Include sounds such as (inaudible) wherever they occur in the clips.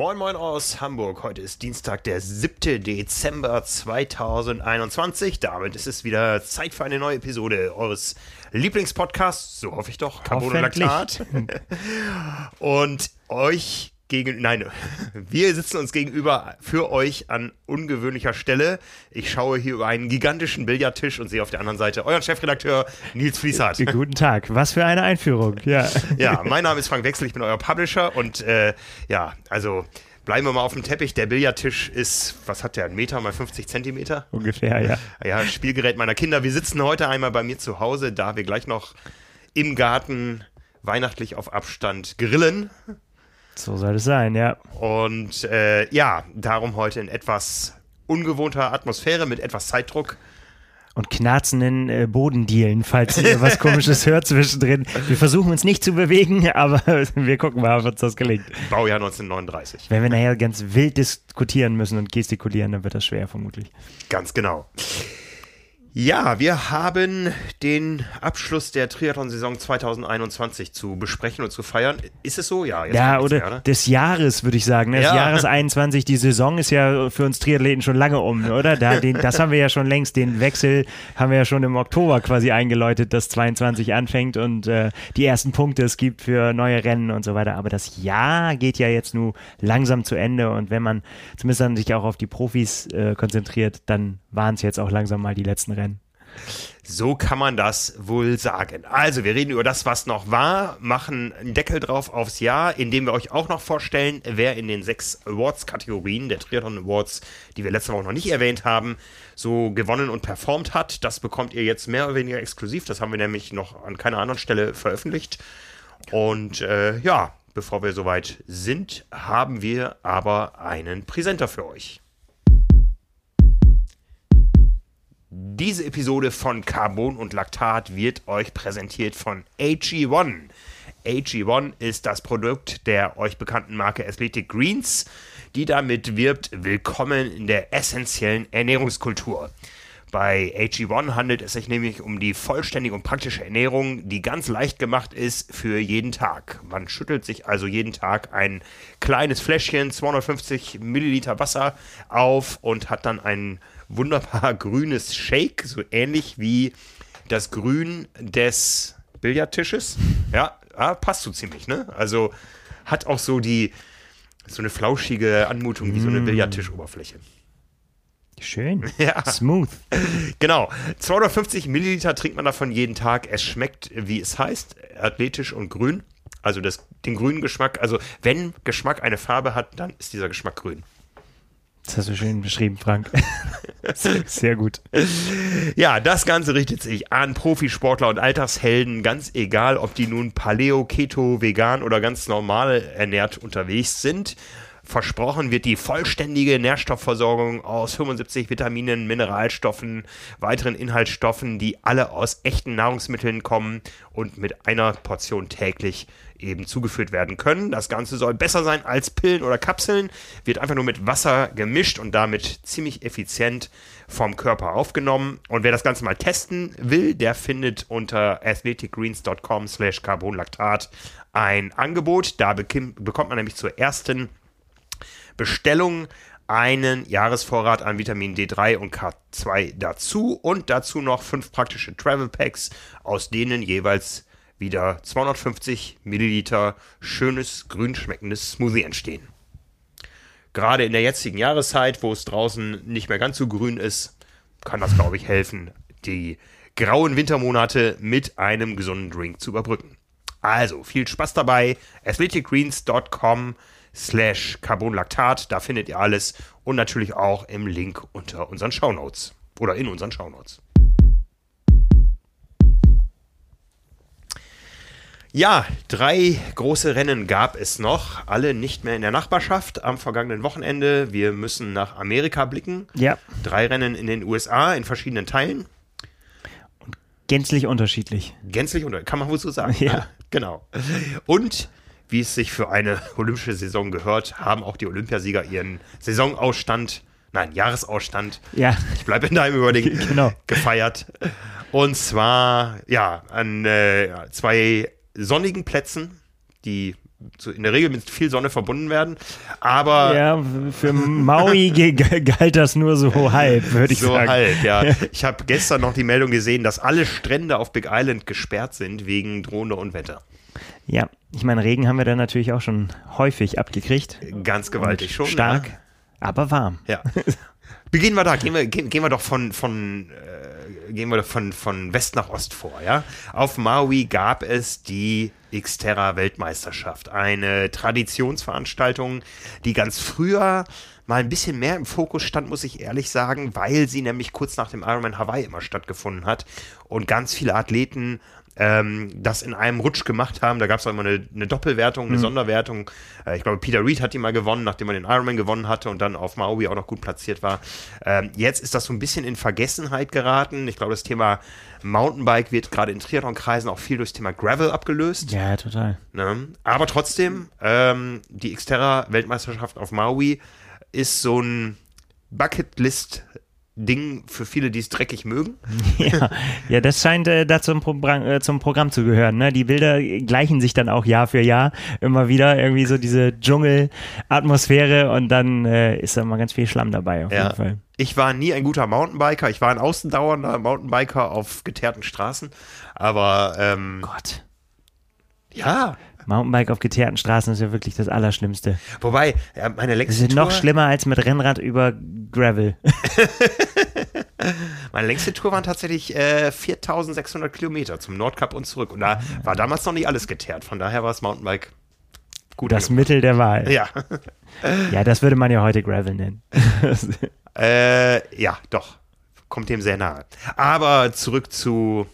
Moin Moin aus Hamburg. Heute ist Dienstag, der 7. Dezember 2021. Damit ist es wieder Zeit für eine neue Episode eures Lieblingspodcasts, so hoffe ich doch, Carbon und Laktat. und euch gegen, nein, (laughs) wir sitzen uns gegenüber für euch an ungewöhnlicher Stelle. Ich schaue hier über einen gigantischen Billardtisch und sehe auf der anderen Seite euren Chefredakteur Nils Fließhardt. Guten Tag, was für eine Einführung, ja. (laughs) Ja, mein Name ist Frank Wechsel, ich bin euer Publisher und äh, ja, also bleiben wir mal auf dem Teppich. Der Billardtisch ist, was hat der, ein Meter mal 50 Zentimeter? Ungefähr, ja. (laughs) Ja, Spielgerät meiner Kinder. Wir sitzen heute einmal bei mir zu Hause, da wir gleich noch im Garten weihnachtlich auf Abstand grillen. So soll es sein, ja. Und äh, ja, darum heute in etwas ungewohnter Atmosphäre mit etwas Zeitdruck. Und knarzenden äh, Bodendielen, falls ihr was (laughs) Komisches hört zwischendrin. Wir versuchen uns nicht zu bewegen, (laughs) aber (laughs) wir gucken mal, ob uns das gelingt. Baujahr 1939. Wenn wir nachher ganz wild diskutieren müssen und gestikulieren, dann wird das schwer, vermutlich. Ganz genau. Ja, wir haben den Abschluss der Triathlon-Saison 2021 zu besprechen und zu feiern. Ist es so? Ja, ja oder mehr, ne? des Jahres, würde ich sagen. Des ja. Jahres 21. Die Saison ist ja für uns Triathleten schon lange um, oder? Da, den, das haben wir ja schon längst. Den Wechsel haben wir ja schon im Oktober quasi eingeläutet, dass 22 anfängt und äh, die ersten Punkte es gibt für neue Rennen und so weiter. Aber das Jahr geht ja jetzt nur langsam zu Ende und wenn man zumindest dann sich auch auf die Profis äh, konzentriert, dann waren es jetzt auch langsam mal die letzten Rennen. So kann man das wohl sagen. Also, wir reden über das, was noch war, machen einen Deckel drauf aufs Jahr, indem wir euch auch noch vorstellen, wer in den sechs Awards-Kategorien der Triathlon Awards, die wir letzte Woche noch nicht erwähnt haben, so gewonnen und performt hat. Das bekommt ihr jetzt mehr oder weniger exklusiv. Das haben wir nämlich noch an keiner anderen Stelle veröffentlicht. Und äh, ja, bevor wir soweit sind, haben wir aber einen Präsenter für euch. Diese Episode von Carbon und Laktat wird euch präsentiert von AG1. AG1 ist das Produkt der euch bekannten Marke Athletic Greens, die damit wirbt, willkommen in der essentiellen Ernährungskultur. Bei AG1 handelt es sich nämlich um die vollständige und praktische Ernährung, die ganz leicht gemacht ist für jeden Tag. Man schüttelt sich also jeden Tag ein kleines Fläschchen, 250 Milliliter Wasser auf und hat dann einen wunderbar (laughs) grünes Shake, so ähnlich wie das Grün des Billardtisches. Ja, ah, passt so ziemlich, ne? Also hat auch so die so eine flauschige Anmutung wie so eine mm. Billardtischoberfläche. Schön. (laughs) Ja. Smooth. Genau. 250 Milliliter trinkt man davon jeden Tag. Es schmeckt, wie es heißt, athletisch und grün. Also das, den grünen Geschmack. Also wenn Geschmack eine Farbe hat, dann ist dieser Geschmack grün. Das hast du schön beschrieben, Frank. (laughs) Sehr gut. Ja, das Ganze richtet sich an Profisportler und Alltagshelden, ganz egal, ob die nun Paleo, Keto, vegan oder ganz normal ernährt unterwegs sind. Versprochen wird die vollständige Nährstoffversorgung aus 75 Vitaminen, Mineralstoffen, weiteren Inhaltsstoffen, die alle aus echten Nahrungsmitteln kommen und mit einer Portion täglich eben zugeführt werden können. Das Ganze soll besser sein als Pillen oder Kapseln, wird einfach nur mit Wasser gemischt und damit ziemlich effizient vom Körper aufgenommen. Und wer das Ganze mal testen will, der findet unter athleticgreens.com slash carbonlactat ein Angebot. Da bekommt man nämlich zur ersten Bestellung einen Jahresvorrat an Vitamin D3 und K2 dazu und dazu noch fünf praktische Travel Packs, aus denen jeweils wieder 250 Milliliter schönes, grün schmeckendes Smoothie entstehen. Gerade in der jetzigen Jahreszeit, wo es draußen nicht mehr ganz so grün ist, kann das, glaube ich, helfen, die grauen Wintermonate mit einem gesunden Drink zu überbrücken. Also, viel Spaß dabei. athleticgreens.com slash Carbonlaktat, da findet ihr alles und natürlich auch im Link unter unseren Shownotes oder in unseren Shownotes. Ja, drei große Rennen gab es noch, alle nicht mehr in der Nachbarschaft am vergangenen Wochenende. Wir müssen nach Amerika blicken. Ja. Drei Rennen in den USA in verschiedenen Teilen. Und gänzlich unterschiedlich. Gänzlich unterschiedlich, kann man wohl so sagen. Ja. Genau. Und wie es sich für eine olympische Saison gehört, haben auch die Olympiasieger ihren Saisonausstand, nein, Jahresausstand, ja. ich bleibe in deinem Überlegen, (laughs) genau. gefeiert. Und zwar, ja, an äh, zwei sonnigen Plätzen, die in der Regel mit viel Sonne verbunden werden. Aber ja, für Maui (laughs) galt das nur so halb, würde ich so sagen. So halb, ja. (laughs) Ich habe gestern noch die Meldung gesehen, dass alle Strände auf Big Island gesperrt sind wegen drohender Unwetter. Ja, ich meine, Regen haben wir da natürlich auch schon häufig abgekriegt. Ganz gewaltig schon. Stark, ja. aber warm. Ja. (laughs) Beginnen wir da, gehen wir, gehen, gehen wir doch von, von äh, gehen wir von, von West nach Ost vor, ja. Auf Maui gab es die Xterra Weltmeisterschaft, eine Traditionsveranstaltung, die ganz früher mal ein bisschen mehr im Fokus stand, muss ich ehrlich sagen, weil sie nämlich kurz nach dem Ironman Hawaii immer stattgefunden hat und ganz viele Athleten ähm, das in einem Rutsch gemacht haben. Da gab es auch immer eine, eine, Doppelwertung, eine mhm. Sonderwertung. Äh, ich glaube, Peter Reed hat die mal gewonnen, nachdem er den Ironman gewonnen hatte und dann auf Maui auch noch gut platziert war. Ähm, jetzt ist das so ein bisschen in Vergessenheit geraten. Ich glaube, das Thema Mountainbike wird gerade in Triathlon-Kreisen auch viel durchs Thema Gravel abgelöst. Ja, total. Ne? Aber trotzdem, ähm, die Xterra-Weltmeisterschaft auf Maui ist so ein Bucketlist Ding für viele, die es dreckig mögen. (laughs) Ja, ja das scheint äh, da zum, Pro äh, zum Programm zu gehören. Ne? Die Bilder gleichen sich dann auch Jahr für Jahr immer wieder. Irgendwie so diese Dschungelatmosphäre und dann äh, ist da mal ganz viel Schlamm dabei auf ja. jeden Fall. Ich war nie ein guter Mountainbiker. Ich war ein außendauernder Mountainbiker auf geteerten Straßen. Aber ähm, Gott. Ja, Mountainbike auf geteerten Straßen ist ja wirklich das Allerschlimmste. Wobei, meine längste Das ist noch schlimmer als mit Rennrad über Gravel. (laughs) meine längste Tour waren tatsächlich äh, 4600 Kilometer zum Nordkap und zurück. Und da war damals noch nicht alles geteert. Von daher war das Mountainbike gut. Das. Mittel der Wahl. Ja. (laughs) ja, das würde man ja heute Gravel nennen. (laughs) äh, ja, doch. Kommt dem sehr nahe. Aber zurück zu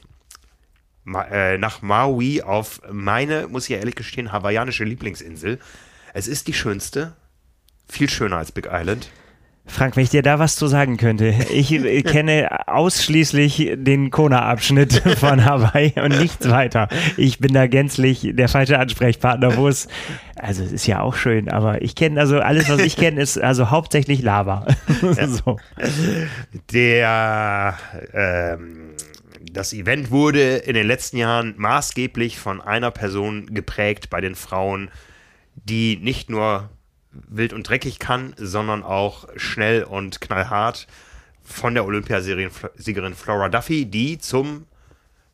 nach Maui auf meine, muss ich ja ehrlich gestehen, hawaiianische Lieblingsinsel. Es ist die schönste, viel schöner als Big Island. Frank, wenn ich dir da was zu sagen könnte. Ich (laughs) kenne ausschließlich den Kona-Abschnitt (laughs) von Hawaii und nichts weiter. Ich bin da gänzlich der falsche Ansprechpartner, wo es, also es ist ja auch schön, aber ich kenne, also alles, was ich (laughs) kenne, ist also hauptsächlich Lava. Ja. so. Der, ähm, das Event wurde in den letzten Jahren maßgeblich von einer Person geprägt bei den Frauen, die nicht nur wild und dreckig kann, sondern auch schnell und knallhart von der Olympiasiegerin Flora Duffy, die zum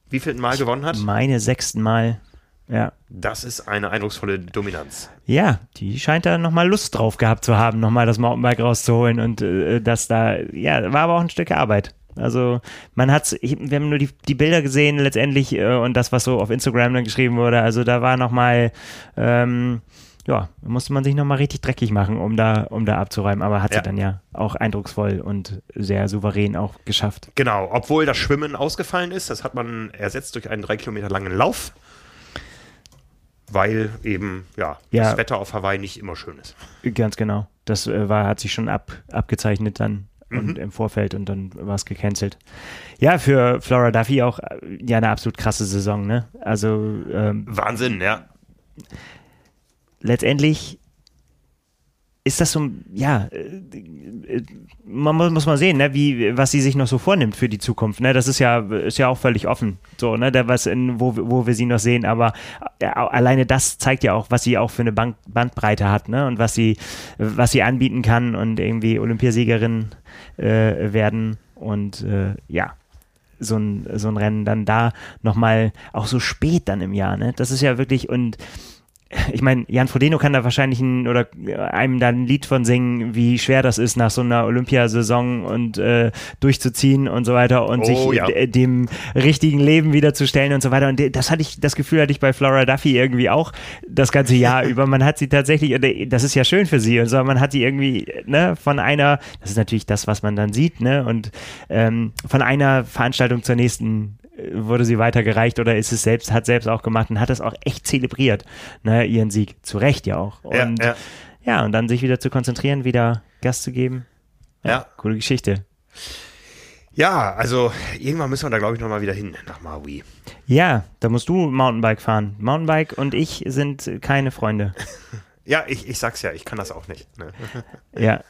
wievielten Mal gewonnen hat? Meine sechsten Mal. Ja. Das ist eine eindrucksvolle Dominanz. Ja, die scheint da nochmal Lust drauf gehabt zu haben, nochmal das Mountainbike rauszuholen und äh, das da, ja, war aber auch ein Stück Arbeit. Also man hat, wir haben nur die, die Bilder gesehen letztendlich äh, und das, was so auf Instagram dann geschrieben wurde. Also da war nochmal, ähm, ja, musste man sich nochmal richtig dreckig machen, um da, um da abzuräumen. Aber hat ja. sie dann ja auch eindrucksvoll und sehr souverän auch geschafft. Genau, obwohl das Schwimmen ausgefallen ist, das hat man ersetzt durch einen drei Kilometer langen Lauf. Weil eben, ja, ja, das Wetter auf Hawaii nicht immer schön ist. Ganz genau. Das äh, war, hat sich schon ab, abgezeichnet dann und mhm. im Vorfeld und dann war es gecancelt. Ja, für Flora Duffy auch äh, ja eine absolut krasse Saison, ne? Also ähm, Wahnsinn, ja. Letztendlich ist das so, ja, äh, man muss, mal sehen, ne, wie, was sie sich noch so vornimmt für die Zukunft. Ne? Das ist ja, ist ja auch völlig offen, so, ne, da was in, wo, wo wir sie noch sehen, aber ja, alleine das zeigt ja auch, was sie auch für eine Band, Bandbreite hat, ne, und was sie, was sie anbieten kann und irgendwie Olympiasiegerin äh, werden und äh, ja, so ein, so ein Rennen dann da nochmal auch so spät dann im Jahr, ne? Das ist ja wirklich und (laughs) ich meine, Jan Frodeno kann da wahrscheinlich ein, oder einem da ein Lied von singen, wie schwer das ist, nach so einer Olympiasaison und äh, durchzuziehen und so weiter und oh, sich ja. dem richtigen Leben wiederzustellen und so weiter. Und das hatte ich, das Gefühl hatte ich bei Flora Duffy irgendwie auch das ganze Jahr (laughs) über. Man hat sie tatsächlich, das ist ja schön für sie und so, man hat sie irgendwie, ne, von einer, das ist natürlich das, was man dann sieht, ne, und ähm, von einer Veranstaltung zur nächsten wurde sie weitergereicht oder ist es selbst, hat selbst auch gemacht und hat es auch echt zelebriert, ne, ihren Sieg. Zu Recht ja auch. Und ja, ja. ja, und dann sich wieder zu konzentrieren, wieder Gas zu geben. Ja, ja. coole Geschichte. Ja, also irgendwann müssen wir da, glaube ich, nochmal wieder hin nach Maui. Ja, da musst du Mountainbike fahren. Mountainbike und ich sind keine Freunde. (laughs) Ja, ich, ich sag's ja, ich kann das auch nicht. Ne? Ja,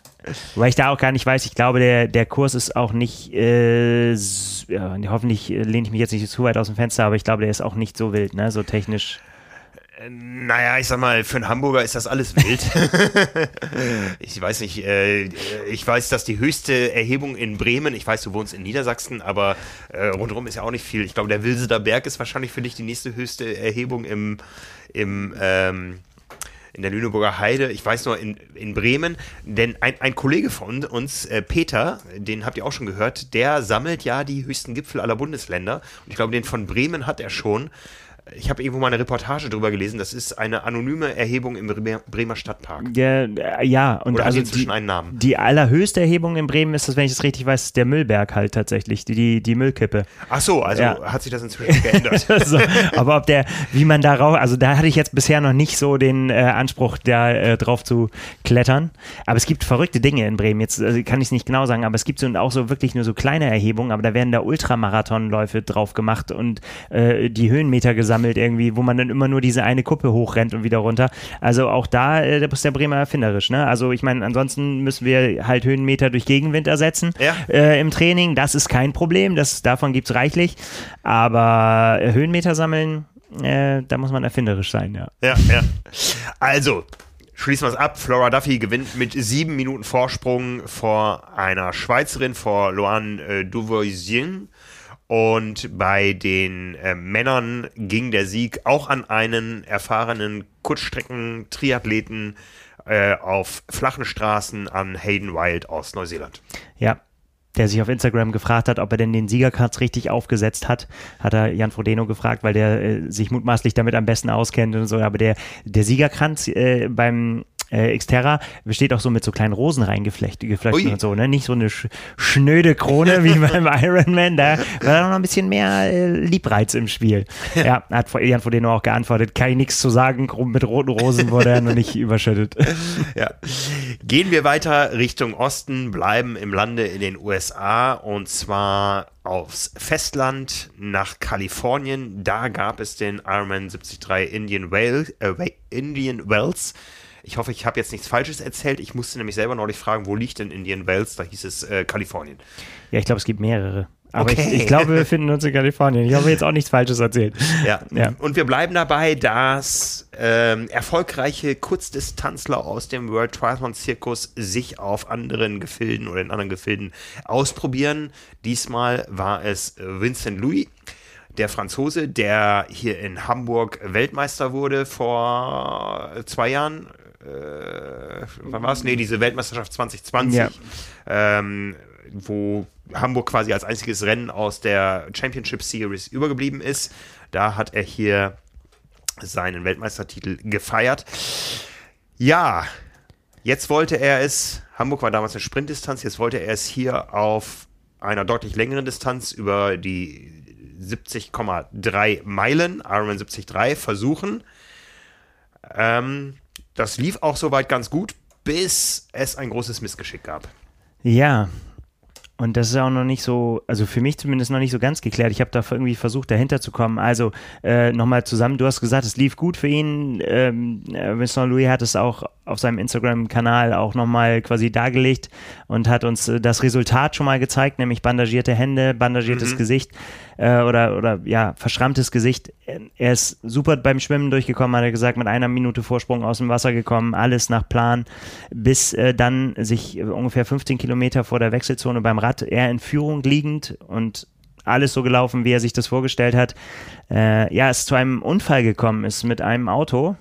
weil ich da auch gar nicht weiß, ich glaube, der, der Kurs ist auch nicht, äh, ja, hoffentlich lehne ich mich jetzt nicht zu weit aus dem Fenster, aber ich glaube, der ist auch nicht so wild, ne, so technisch. Naja, ich sag mal, für einen Hamburger ist das alles wild. (laughs) ich weiß nicht, äh, ich weiß, dass die höchste Erhebung in Bremen, ich weiß, du wohnst in Niedersachsen, aber äh, rundherum ist ja auch nicht viel. Ich glaube, der Wilseder Berg ist wahrscheinlich für dich die nächste höchste Erhebung im, im ähm, in der Lüneburger Heide, ich weiß nur in, in Bremen, denn ein, ein Kollege von uns, äh, Peter, den habt ihr auch schon gehört, der sammelt ja die höchsten Gipfel aller Bundesländer. Und ich glaube, den von Bremen hat er schon ich habe irgendwo mal eine Reportage drüber gelesen, das ist eine anonyme Erhebung im Bremer Stadtpark. Ja, äh, ja. und Oder also inzwischen die, einen Namen. die allerhöchste Erhebung in Bremen ist das, wenn ich das richtig weiß, der Müllberg halt tatsächlich, die, die, die Müllkippe. Ach so, also Ja. hat sich das inzwischen geändert. (laughs) so, aber ob der, wie man darauf, also da hatte ich jetzt bisher noch nicht so den äh, Anspruch, da äh, drauf zu klettern. Aber es gibt verrückte Dinge in Bremen. Jetzt äh, kann ich es nicht genau sagen, aber es gibt so auch so wirklich nur so kleine Erhebungen, aber da werden da Ultramarathonläufe drauf gemacht und äh, die Höhenmeter gesammelt irgendwie, wo man dann immer nur diese eine Kuppe hochrennt und wieder runter. Also auch da äh, ist der Bremer erfinderisch. Ne? Also ich meine, ansonsten müssen wir halt Höhenmeter durch Gegenwind ersetzen Ja. äh, im Training. Das ist kein Problem, das, davon gibt es reichlich. Aber äh, Höhenmeter sammeln, äh, da muss man erfinderisch sein, ja. Ja, ja. Also, schließen wir es ab. Flora Duffy gewinnt mit sieben Minuten Vorsprung vor einer Schweizerin, vor Loane äh, Duvoisien. Und bei den äh, Männern ging der Sieg auch an einen erfahrenen Kurzstrecken-Triathleten äh, auf flachen Straßen an Hayden Wild aus Neuseeland. Ja. Der sich auf Instagram gefragt hat, ob er denn den Siegerkranz richtig aufgesetzt hat, hat er Jan Frodeno gefragt, weil der äh, sich mutmaßlich damit am besten auskennt und so. Aber der, der Siegerkranz äh, beim äh, Xterra besteht auch so mit so kleinen Rosen reingeflecht geflochten Ui. und so, ne? Nicht so eine sch schnöde Krone wie (laughs) beim Ironman. Da war noch ein bisschen mehr äh, Liebreiz im Spiel. Ja, hat Jan Frodeno auch geantwortet, kann ich nichts zu sagen, mit roten Rosen wurde er noch nicht überschüttet. (laughs) Ja. Gehen wir weiter Richtung Osten, bleiben im Lande in den USA und zwar aufs Festland nach Kalifornien. Da gab es den Ironman 73 Indian, Wales, äh, Indian Wells. Ich hoffe, ich habe jetzt nichts Falsches erzählt. Ich musste nämlich selber neulich fragen, wo liegt denn Indian Wells? Da hieß es äh, Kalifornien. Ja, ich glaube, es gibt mehrere. Aber Okay. ich, ich glaube, wir befinden uns in Kalifornien. Ich habe jetzt auch nichts Falsches erzählt. Ja. Ja. Und wir bleiben dabei, dass ähm, erfolgreiche Kurzdistanzler aus dem World Triathlon Zirkus sich auf anderen Gefilden oder in anderen Gefilden ausprobieren. Diesmal war es Vincent Louis. Der Franzose, der hier in Hamburg Weltmeister wurde vor zwei Jahren. Äh, wann war es? Nee, diese Weltmeisterschaft 2020. Ja. Ähm, wo Hamburg quasi als einziges Rennen aus der Championship Series übergeblieben ist. Da hat er hier seinen Weltmeistertitel gefeiert. Ja, jetzt wollte er es, Hamburg war damals eine Sprintdistanz, jetzt wollte er es hier auf einer deutlich längeren Distanz über die 70,3 Meilen, Ironman 73, versuchen. Ähm, das lief auch soweit ganz gut, bis es ein großes Missgeschick gab. Ja. Und das ist auch noch nicht so, also für mich zumindest noch nicht so ganz geklärt. Ich habe da irgendwie versucht, dahinter zu kommen. Also äh, nochmal zusammen, du hast gesagt, es lief gut für ihn. Ähm, äh, Vincent Louis hat es auch auf seinem Instagram-Kanal auch nochmal quasi dargelegt und hat uns äh, das Resultat schon mal gezeigt, nämlich bandagierte Hände, bandagiertes Gesicht äh, oder, oder ja, verschrammtes Gesicht. Er ist super beim Schwimmen durchgekommen, hat er gesagt, mit einer Minute Vorsprung aus dem Wasser gekommen, alles nach Plan, bis äh, dann sich äh, ungefähr 15 Kilometer vor der Wechselzone beim Rad er in Führung liegend und alles so gelaufen, wie er sich das vorgestellt hat. Äh, ja, es zu einem Unfall gekommen ist mit einem Auto.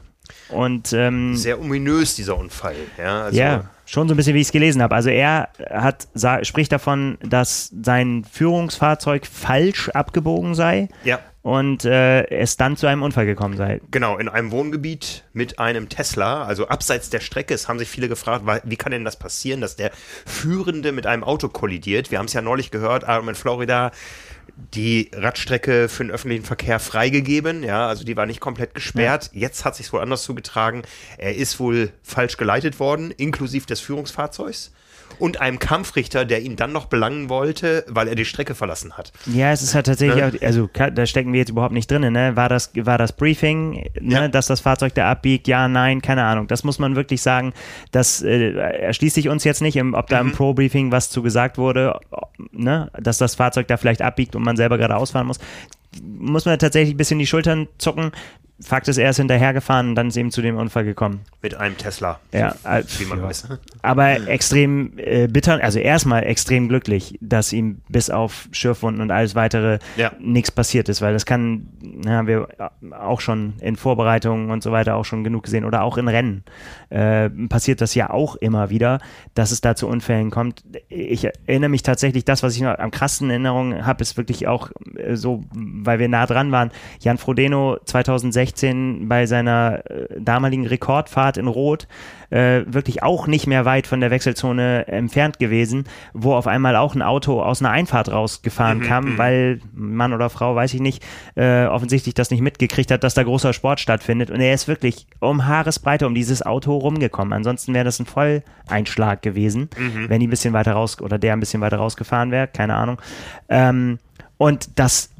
Und ähm, Sehr ominös, dieser Unfall. Ja, also, ja, schon so ein bisschen, wie ich es gelesen habe. Also er hat, spricht davon, dass sein Führungsfahrzeug falsch abgebogen sei ja. und äh, es dann zu einem Unfall gekommen sei. Genau, in einem Wohngebiet mit einem Tesla, also abseits der Strecke. Es haben sich viele gefragt, wie kann denn das passieren, dass der Führende mit einem Auto kollidiert? Wir haben es ja neulich gehört, Ironman Florida, die Radstrecke für den öffentlichen Verkehr freigegeben, ja, also die war nicht komplett gesperrt. Jetzt hat sich wohl anders zugetragen. Er ist wohl falsch geleitet worden, inklusive des Führungsfahrzeugs und einem Kampfrichter, der ihn dann noch belangen wollte, weil er die Strecke verlassen hat. Ja, es ist halt tatsächlich, auch, also da stecken wir jetzt überhaupt nicht drin, ne? War das, war das Briefing, ne? Ja. dass das Fahrzeug da abbiegt? Ja, nein, keine Ahnung. Das muss man wirklich sagen. Das äh, erschließt sich uns jetzt nicht, im, ob da Mhm. im Pro-Briefing was zu gesagt wurde, ne? dass das Fahrzeug da vielleicht abbiegt und man selber gerade ausfahren muss. Muss man tatsächlich ein bisschen die Schultern zucken. Fakt ist, er ist hinterhergefahren und dann ist eben zu dem Unfall gekommen. Mit einem Tesla. Ja, äh, wie man ja. weiß. (laughs) Aber extrem äh, bitter, also erstmal extrem glücklich, dass ihm bis auf Schürfwunden und alles weitere ja. nichts passiert ist, weil das kann, haben wir auch schon in Vorbereitungen und so weiter auch schon genug gesehen oder auch in Rennen äh, passiert das ja auch immer wieder, dass es da zu Unfällen kommt. Ich erinnere mich tatsächlich, das, was ich noch am krassesten in Erinnerung habe, ist wirklich auch äh, so, weil wir nah dran waren, Jan Frodeno 2016 bei seiner äh, damaligen Rekordfahrt in Rot äh, wirklich auch nicht mehr weit von der Wechselzone entfernt gewesen, wo auf einmal auch ein Auto aus einer Einfahrt rausgefahren mhm, kam, mhm. weil Mann oder Frau, weiß ich nicht, äh, offensichtlich das nicht mitgekriegt hat, dass da großer Sport stattfindet. Und er ist wirklich um Haaresbreite um dieses Auto rumgekommen. Ansonsten wäre das ein Volleinschlag gewesen, mhm. wenn die ein bisschen weiter raus oder der ein bisschen weiter rausgefahren wäre, keine Ahnung. Ähm, und das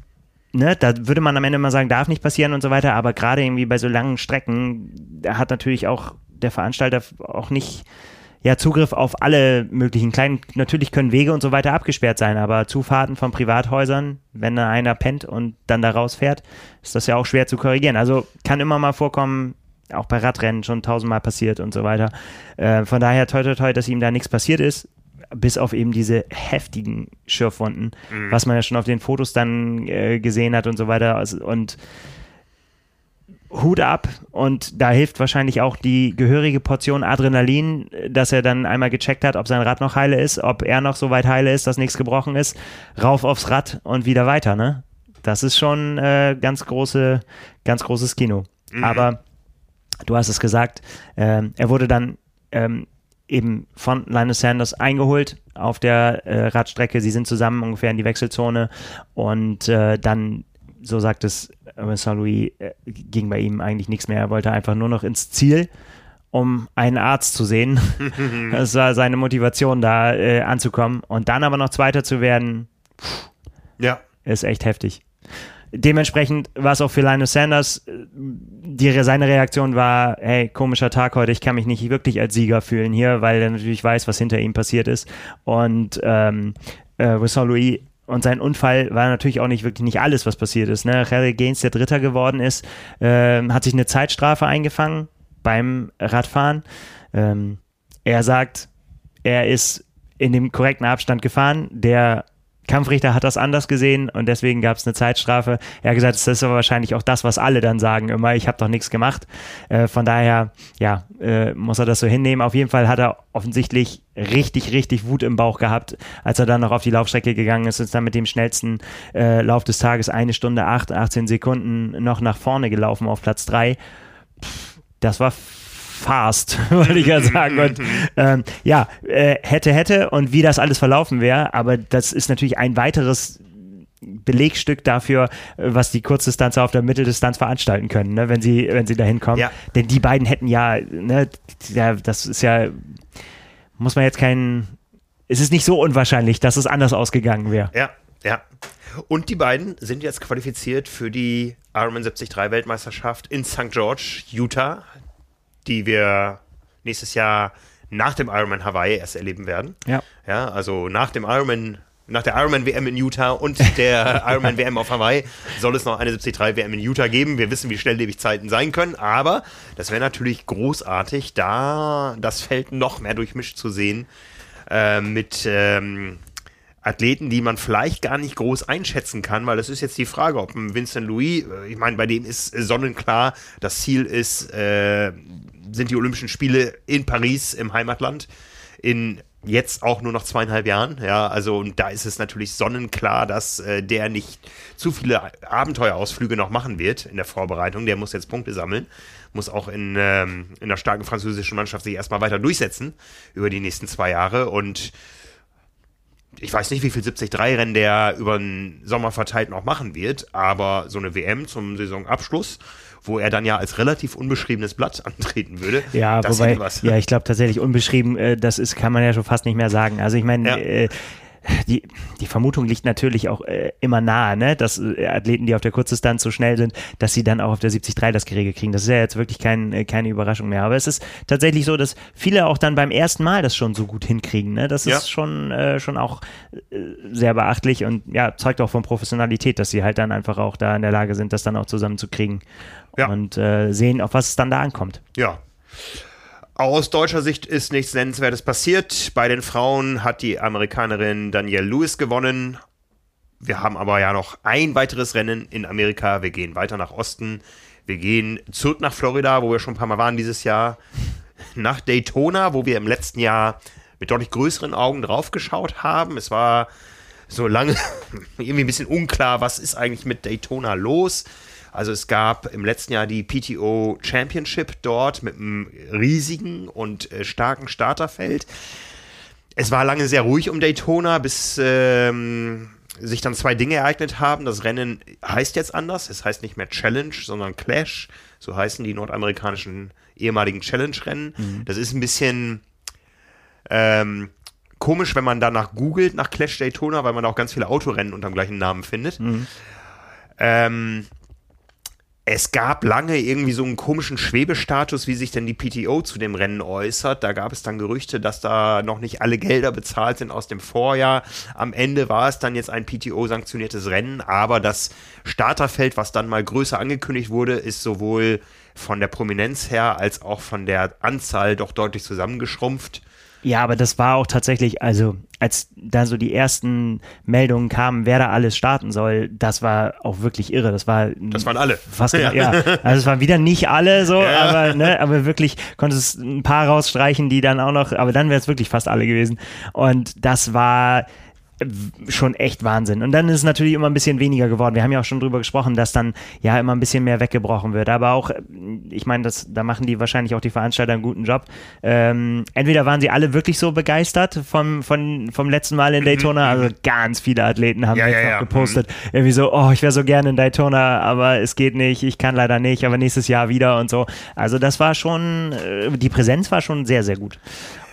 Ne, da würde man am Ende mal sagen, darf nicht passieren und so weiter, aber gerade irgendwie bei so langen Strecken hat natürlich auch der Veranstalter auch nicht ja, Zugriff auf alle möglichen kleinen, natürlich können Wege und so weiter abgesperrt sein, aber Zufahrten von Privathäusern, wenn da einer pennt und dann da rausfährt, ist das ja auch schwer zu korrigieren. Also kann immer mal vorkommen, auch bei Radrennen schon tausendmal passiert und so weiter. Äh, von daher toi toi toi, dass ihm da nichts passiert ist, bis auf eben diese heftigen Schürfwunden, mhm. was man ja schon auf den Fotos dann äh, gesehen hat und so weiter. Also, und Hut ab und da hilft wahrscheinlich auch die gehörige Portion Adrenalin, dass er dann einmal gecheckt hat, ob sein Rad noch heile ist, ob er noch so weit heile ist, dass nichts gebrochen ist, rauf aufs Rad und wieder weiter, ne? Das ist schon äh, ganz große, ganz großes Kino. Mhm. Aber du hast es gesagt, äh, er wurde dann ähm, eben von Linus Sanders eingeholt auf der äh, Radstrecke. Sie sind zusammen ungefähr in die Wechselzone und äh, dann so sagt es Saint-Louis, äh, ging bei ihm eigentlich nichts mehr. Er wollte einfach nur noch ins Ziel, um einen Arzt zu sehen. (laughs) das war seine Motivation, da äh, anzukommen. Und dann aber noch Zweiter zu werden, ja. ist echt heftig. Dementsprechend war es auch für Linus Sanders, äh, die, seine Reaktion war, hey, komischer Tag heute, ich kann mich nicht wirklich als Sieger fühlen hier, weil er natürlich weiß, was hinter ihm passiert ist. Und ähm, äh, Saint-Louis und sein Unfall war natürlich auch nicht wirklich nicht alles, was passiert ist. Ne? Harry Gaines, der Dritter geworden ist, äh, hat sich eine Zeitstrafe eingefangen beim Radfahren. Ähm, er sagt, er ist in dem korrekten Abstand gefahren. Der Kampfrichter hat das anders gesehen und deswegen gab es eine Zeitstrafe. Er hat gesagt, das ist aber wahrscheinlich auch das, was alle dann sagen, immer, ich habe doch nichts gemacht. Äh, von daher, ja, äh, muss er das so hinnehmen. Auf jeden Fall hat er offensichtlich richtig, richtig Wut im Bauch gehabt, als er dann noch auf die Laufstrecke gegangen ist und dann mit dem schnellsten äh, Lauf des Tages eine Stunde acht, 18 Sekunden noch nach vorne gelaufen auf Platz drei. das war fast, (laughs) würde ich ja sagen. Und ähm, ja, äh, hätte, hätte und wie das alles verlaufen wäre, aber das ist natürlich ein weiteres Belegstück dafür, was die Kurzdistanz auf der Mitteldistanz veranstalten können, ne, wenn sie, wenn sie dahin kommen. Ja. Denn die beiden hätten ja, ne, ja, das ist ja, muss man jetzt keinen, es ist nicht so unwahrscheinlich, dass es anders ausgegangen wäre. Ja, ja. Und die beiden sind jetzt qualifiziert für die Ironman 73 Weltmeisterschaft in St. George, Utah die wir nächstes Jahr nach dem Ironman Hawaii erst erleben werden. Ja. Ja, also nach dem Ironman nach der Ironman WM in Utah und der (laughs) Ironman WM auf Hawaii soll es noch eine 73 WM in Utah geben. Wir wissen, wie schnelllebig Zeiten sein können, aber das wäre natürlich großartig, da das Feld noch mehr durchmischt zu sehen äh, mit ähm, Athleten, die man vielleicht gar nicht groß einschätzen kann, weil das ist jetzt die Frage, ob ein Vincent Louis, äh, ich meine, bei dem ist sonnenklar, das Ziel ist, äh, sind die Olympischen Spiele in Paris im Heimatland in jetzt auch nur noch zweieinhalb Jahren. Ja, also und da ist es natürlich sonnenklar, dass äh, der nicht zu viele Abenteuerausflüge noch machen wird in der Vorbereitung. Der muss jetzt Punkte sammeln, muss auch in, ähm, in der starken französischen Mannschaft sich erstmal weiter durchsetzen über die nächsten zwei Jahre und ich weiß nicht, wie viel 73-Rennen der über den Sommer verteilt noch machen wird, aber so eine WM zum Saisonabschluss wo er dann ja als relativ unbeschriebenes Blatt antreten würde. Ja, das wobei, ja, ich glaube tatsächlich unbeschrieben, äh, das ist, kann man ja schon fast nicht mehr sagen. Also ich meine, ja. äh, die, die Vermutung liegt natürlich auch äh, immer nahe, ne? dass äh, Athleten, die auf der Kurzdistanz so schnell sind, dass sie dann auch auf der 73 das Gerede kriegen. Das ist ja jetzt wirklich kein, äh, keine Überraschung mehr. Aber es ist tatsächlich so, dass viele auch dann beim ersten Mal das schon so gut hinkriegen. Ne? Das ja. ist schon, äh, schon auch äh, sehr beachtlich und ja, zeugt auch von Professionalität, dass sie halt dann einfach auch da in der Lage sind, das dann auch zusammenzukriegen. Ja. Und äh, sehen, auf was es dann da ankommt. Ja. Aus deutscher Sicht ist nichts Nennenswertes passiert. Bei den Frauen hat die Amerikanerin Danielle Lewis gewonnen. Wir haben aber ja noch ein weiteres Rennen in Amerika. Wir gehen weiter nach Osten. Wir gehen zurück nach Florida, wo wir schon ein paar Mal waren dieses Jahr. Nach Daytona, wo wir im letzten Jahr mit deutlich größeren Augen draufgeschaut haben. Es war so lange (laughs) irgendwie ein bisschen unklar, was ist eigentlich mit Daytona los. Also es gab im letzten Jahr die PTO Championship dort mit einem riesigen und äh, starken Starterfeld. Es war lange sehr ruhig um Daytona, bis ähm, sich dann zwei Dinge ereignet haben. Das Rennen heißt jetzt anders. Es heißt nicht mehr Challenge, sondern Clash. So heißen die nordamerikanischen ehemaligen Challenge-Rennen. Mhm. Das ist ein bisschen ähm, komisch, wenn man danach googelt, nach Clash Daytona, weil man auch ganz viele Autorennen unter dem gleichen Namen findet. Mhm. Ähm, es gab lange irgendwie so einen komischen Schwebestatus, wie sich denn die PTO zu dem Rennen äußert. Da gab es dann Gerüchte, dass da noch nicht alle Gelder bezahlt sind aus dem Vorjahr. Am Ende war es dann jetzt ein PTO-sanktioniertes Rennen, aber das Starterfeld, was dann mal größer angekündigt wurde, ist sowohl von der Prominenz her als auch von der Anzahl doch deutlich zusammengeschrumpft. Ja, aber das war auch tatsächlich, also als da so die ersten Meldungen kamen, wer da alles starten soll, das war auch wirklich irre. Das war das waren alle. Fast ja. ja. Also es waren wieder nicht alle so, ja. aber ne, aber wirklich konnte es ein paar rausstreichen, die dann auch noch, aber dann wäre es wirklich fast alle gewesen. Und das war schon echt Wahnsinn. Und dann ist es natürlich immer ein bisschen weniger geworden. Wir haben ja auch schon drüber gesprochen, dass dann ja immer ein bisschen mehr weggebrochen wird. Aber auch, ich meine, das, da machen die wahrscheinlich auch die Veranstalter einen guten Job. Ähm, entweder waren sie alle wirklich so begeistert vom, vom, vom letzten Mal in Daytona, also ganz viele Athleten haben ja, jetzt ja, noch ja. gepostet, mhm. irgendwie so, oh, ich wäre so gerne in Daytona, aber es geht nicht, ich kann leider nicht, aber nächstes Jahr wieder und so. Also das war schon, äh, die Präsenz war schon sehr, sehr gut.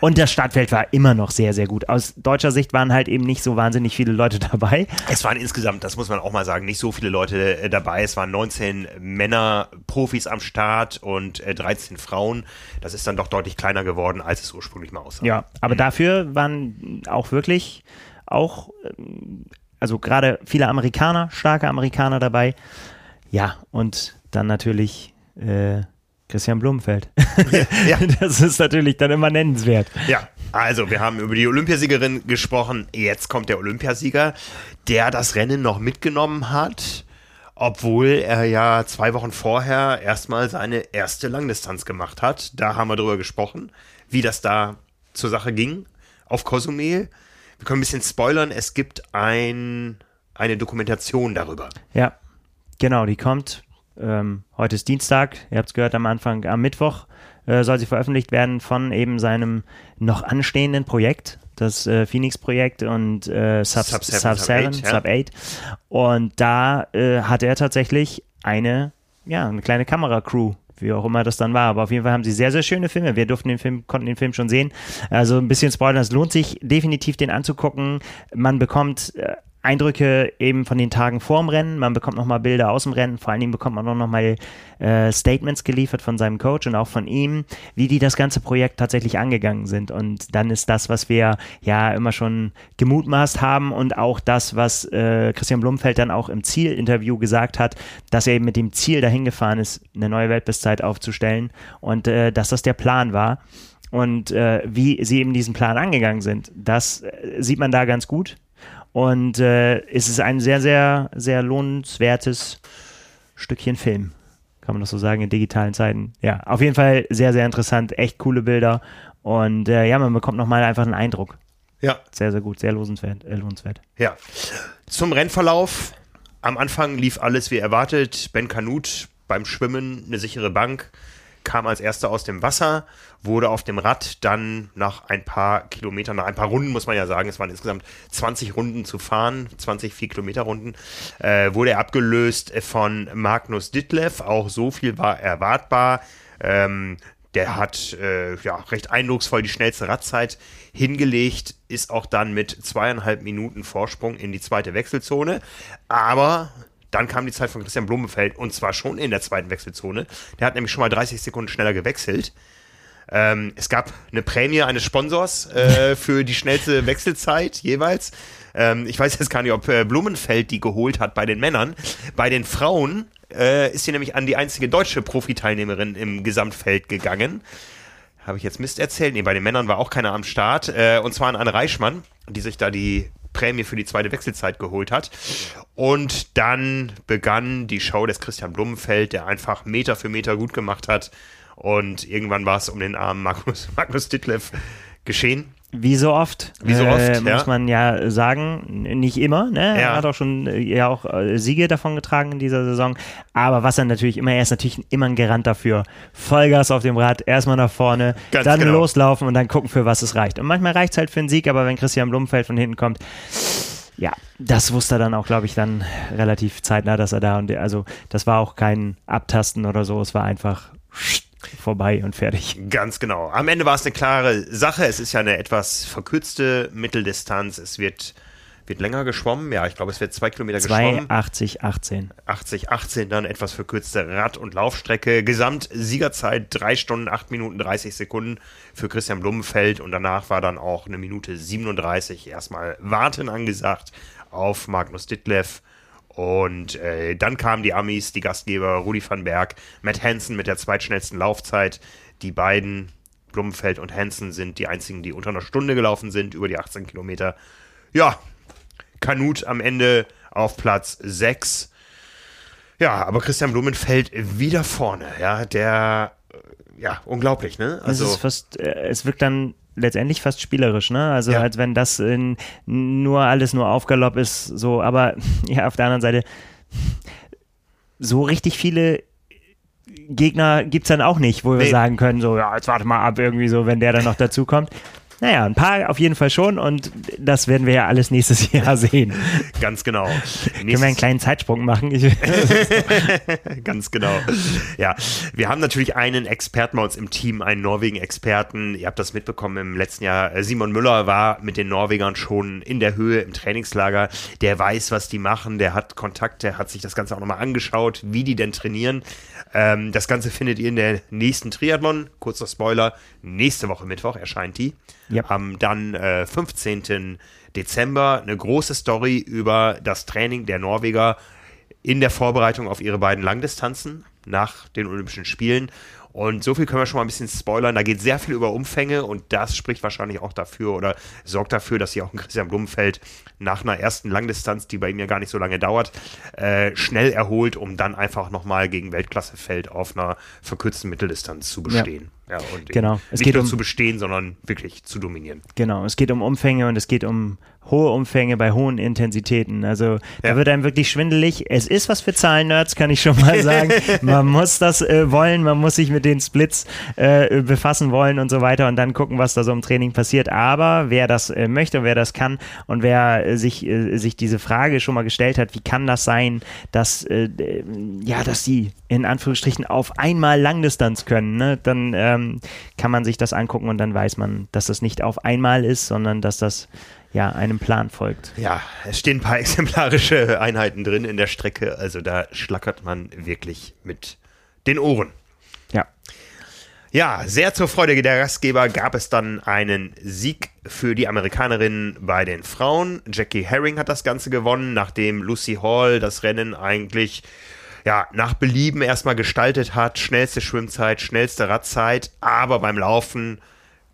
Und das Startfeld war immer noch sehr, sehr gut. Aus deutscher Sicht waren halt eben nicht so wahnsinnig viele Leute (laughs) dabei. Es waren insgesamt, das muss man auch mal sagen, nicht so viele Leute äh, dabei. Es waren 19 Männer, Profis am Start und 13 äh, Frauen. Das ist dann doch deutlich kleiner geworden, als es ursprünglich mal aussah. Ja, aber mhm. dafür waren auch wirklich auch, ähm, also gerade viele Amerikaner, starke Amerikaner dabei. Ja, und dann natürlich äh, Christian Blumenfeld. (laughs) Ja. (laughs) Das ist natürlich dann immer nennenswert. Ja, also wir haben über die Olympiasiegerin gesprochen. Jetzt kommt der Olympiasieger, der das Rennen noch mitgenommen hat, obwohl er ja zwei Wochen vorher erstmal seine erste Langdistanz gemacht hat. Da haben wir drüber gesprochen, wie das da zur Sache ging auf Cozumel. Wir können ein bisschen spoilern. Es gibt ein, eine Dokumentation darüber. Ja, genau, die kommt ähm, heute ist Dienstag, ihr habt es gehört am Anfang, am Mittwoch äh, soll sie veröffentlicht werden von eben seinem noch anstehenden Projekt, das äh, Phoenix-Projekt und äh, Sub, Sub 7, Sub, 7, Sub 8. Sub 8. Und da äh, hat er tatsächlich eine, ja, eine kleine Kameracrew wie auch immer das dann war. Aber auf jeden Fall haben sie sehr, sehr schöne Filme. Wir durften den Film, konnten den Film schon sehen. Also ein bisschen Spoiler. Es lohnt sich definitiv, den anzugucken. Man bekommt äh, Eindrücke eben von den Tagen vorm Rennen. Man bekommt nochmal Bilder aus dem Rennen. Vor allen Dingen bekommt man auch nochmal äh, Statements geliefert von seinem Coach und auch von ihm, wie die das ganze Projekt tatsächlich angegangen sind. Und dann ist das, was wir ja immer schon gemutmaßt haben und auch das, was äh, Christian Blumfeld dann auch im Zielinterview gesagt hat, dass er eben mit dem Ziel dahin gefahren ist, eine neue Weltbestzeit aufzustellen und äh, dass das der Plan war. Und äh, wie sie eben diesen Plan angegangen sind, das äh, sieht man da ganz gut. Und äh, es ist ein sehr, sehr, sehr lohnenswertes Stückchen Film. Kann man das so sagen, in digitalen Zeiten. Ja, auf jeden Fall sehr, sehr interessant. Echt coole Bilder. Und äh, ja, man bekommt nochmal einfach einen Eindruck. Ja. Sehr, sehr gut, sehr lohnenswert. Äh, lohnenswert. Ja. Zum Rennverlauf. Am Anfang lief alles wie erwartet. Ben Kanut beim Schwimmen eine sichere Bank kam als erster aus dem Wasser, wurde auf dem Rad dann nach ein paar Kilometern, nach ein paar Runden, muss man ja sagen, es waren insgesamt 20 Runden zu fahren, 20 4 Kilometer Runden, äh, wurde er abgelöst von Magnus Ditlev. Auch so viel war erwartbar. Ähm, Der hat äh, ja, recht eindrucksvoll die schnellste Radzeit hingelegt, ist auch dann mit zweieinhalb Minuten Vorsprung in die zweite Wechselzone. Aber dann kam die Zeit von Christian Blumenfeld und zwar schon in der zweiten Wechselzone. Der hat nämlich schon mal 30 Sekunden schneller gewechselt. Ähm, es gab eine Prämie eines Sponsors äh, (laughs) für die schnellste Wechselzeit jeweils. Ähm, ich weiß jetzt gar nicht, ob äh, Blumenfeld die geholt hat bei den Männern. Bei den Frauen äh, ist sie nämlich an die einzige deutsche Profiteilnehmerin im Gesamtfeld gegangen. Habe ich jetzt Mist erzählt? Nee, bei den Männern war auch keiner am Start. Äh, und zwar an Anne Reichmann, die sich da die Prämie für die zweite Wechselzeit geholt hat. Und dann begann die Show des Christian Blumenfeld, der einfach Meter für Meter gut gemacht hat. Und irgendwann war es um den armen Magnus, (laughs) Magnus Ditlev geschehen. Wie so oft, Wie so oft, äh, ja. muss man ja sagen, nicht immer. Ne? Er Ja. hat auch schon äh, ja auch äh, Siege davon getragen in dieser Saison. Aber was er natürlich immer, er ist natürlich immer ein Garant dafür. Vollgas auf dem Rad, erstmal nach vorne, Ganz dann genau. loslaufen und dann gucken, für was es reicht. Und manchmal reicht es halt für einen Sieg, aber wenn Christian Blumenfeld von hinten kommt, ja, das wusste er dann auch, glaube ich, dann relativ zeitnah, dass er da und also das war auch kein Abtasten oder so, es war einfach vorbei und fertig. Ganz genau. Am Ende war es eine klare Sache. Es ist ja eine etwas verkürzte Mitteldistanz. Es wird, wird länger geschwommen. Ja, ich glaube, es wird zwei Kilometer geschwommen. 2,80, 18. 80, 18 dann etwas verkürzte Rad- und Laufstrecke. Gesamtsiegerzeit 3 Stunden, 8 Minuten, 30 Sekunden für Christian Blumenfeld und danach war dann auch eine Minute 37 erstmal Warten angesagt auf Magnus Ditlev. Und äh, dann kamen die Amis, die Gastgeber Rudi van Berg, Matt Hansen mit der zweitschnellsten Laufzeit. Die beiden, Blumenfeld und Hansen, sind die einzigen, die unter einer Stunde gelaufen sind, über die 18 Kilometer. Ja, Kanut am Ende auf Platz 6. Ja, aber Christian Blumenfeld wieder vorne, ja, der, äh, ja, unglaublich, ne? Also, es ist fast, äh, es wirkt dann letztendlich fast spielerisch, ne? Also Ja. als wenn das in, nur alles nur Aufgalopp ist, so, aber (laughs) ja, auf der anderen Seite, so richtig viele Gegner gibt es dann auch nicht, wo wir Nee. sagen können, so, ja, jetzt warte mal ab, irgendwie so, wenn der dann noch dazu kommt. Naja, ein paar auf jeden Fall schon und das werden wir ja alles nächstes Jahr (laughs) sehen. ganz genau. Können wir einen kleinen Zeitsprung machen? (laughs) Ganz genau. Ja, wir haben natürlich einen Experten bei uns im Team, einen Norwegen-Experten. Ihr habt das mitbekommen im letzten Jahr. Äh, Simon Müller war mit den Norwegern schon in der Höhe im Trainingslager. Der weiß, was die machen. Der hat Kontakt. Der hat sich das Ganze auch nochmal angeschaut, wie die denn trainieren. Ähm, das Ganze findet ihr in der nächsten Triathlon. Kurzer Spoiler. Nächste Woche Mittwoch erscheint die. Ja. Am dann äh, 15. Dezember eine große Story über das Training der Norweger in der Vorbereitung auf ihre beiden Langdistanzen nach den Olympischen Spielen. Und so viel können wir schon mal ein bisschen spoilern. Da geht sehr viel über Umfänge und das spricht wahrscheinlich auch dafür oder sorgt dafür, dass sich auch ein Christian Blumenfeld nach einer ersten Langdistanz, die bei ihm ja gar nicht so lange dauert, äh, schnell erholt, um dann einfach nochmal gegen Weltklassefeld auf einer verkürzten Mitteldistanz zu bestehen. Ja, und Genau. Es nicht geht nur um- zu bestehen, sondern wirklich zu dominieren. Genau, es geht um Umfänge und es geht um hohe Umfänge bei hohen Intensitäten. Also da Ja. wird einem wirklich schwindelig. Es ist was für Zahlen-Nerds, kann ich schon mal (laughs) sagen. man muss das äh, wollen, man muss sich mit den Splits äh, befassen wollen und so weiter und dann gucken, was da so im Training passiert. Aber wer das äh, möchte und wer das kann und wer äh, sich, äh, sich diese Frage schon mal gestellt hat, wie kann das sein, dass, äh, ja, dass die in Anführungsstrichen auf einmal Langdistanz können, ne? dann ähm, kann man sich das angucken und dann weiß man, dass das nicht auf einmal ist, sondern dass das ja einem Plan folgt. Ja, es stehen ein paar (laughs) exemplarische Einheiten drin in der Strecke, also da schlackert man wirklich mit den Ohren. Ja. Ja, sehr zur Freude der Gastgeber gab es dann einen Sieg für die Amerikanerin bei den Frauen. Jackie Herring hat das Ganze gewonnen, nachdem Lucy Hall das Rennen eigentlich ja, nach Belieben erstmal gestaltet hat. Schnellste Schwimmzeit, schnellste Radzeit, aber beim Laufen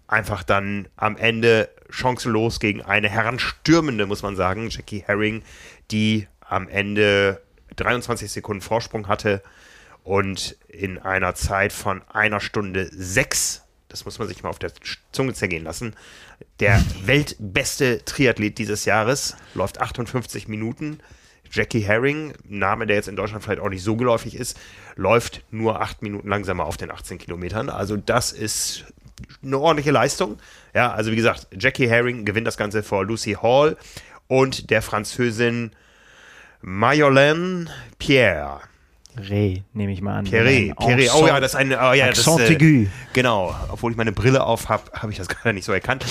einfach dann am Ende chancenlos gegen eine heranstürmende, muss man sagen, Jackie Herring, die am Ende 23 Sekunden Vorsprung hatte und in einer Zeit von einer Stunde sechs, das muss man sich mal auf der Zunge zergehen lassen, der weltbeste Triathlet dieses Jahres läuft 58 Minuten. Jackie Herring, Name, der jetzt in Deutschland vielleicht auch nicht so geläufig ist, läuft nur acht Minuten langsamer auf den 18 Kilometern. Also das ist eine ordentliche Leistung. Ja, also wie gesagt, Jackie Herring gewinnt das Ganze vor Lucy Hall und der Französin Marjolaine Pierre. Re, nehme ich mal an. Pierre, Pierre, oh ja, das ist ein, oh ja, das, äh, genau, obwohl ich meine Brille auf habe, habe ich das (laughs) gerade nicht so erkannt.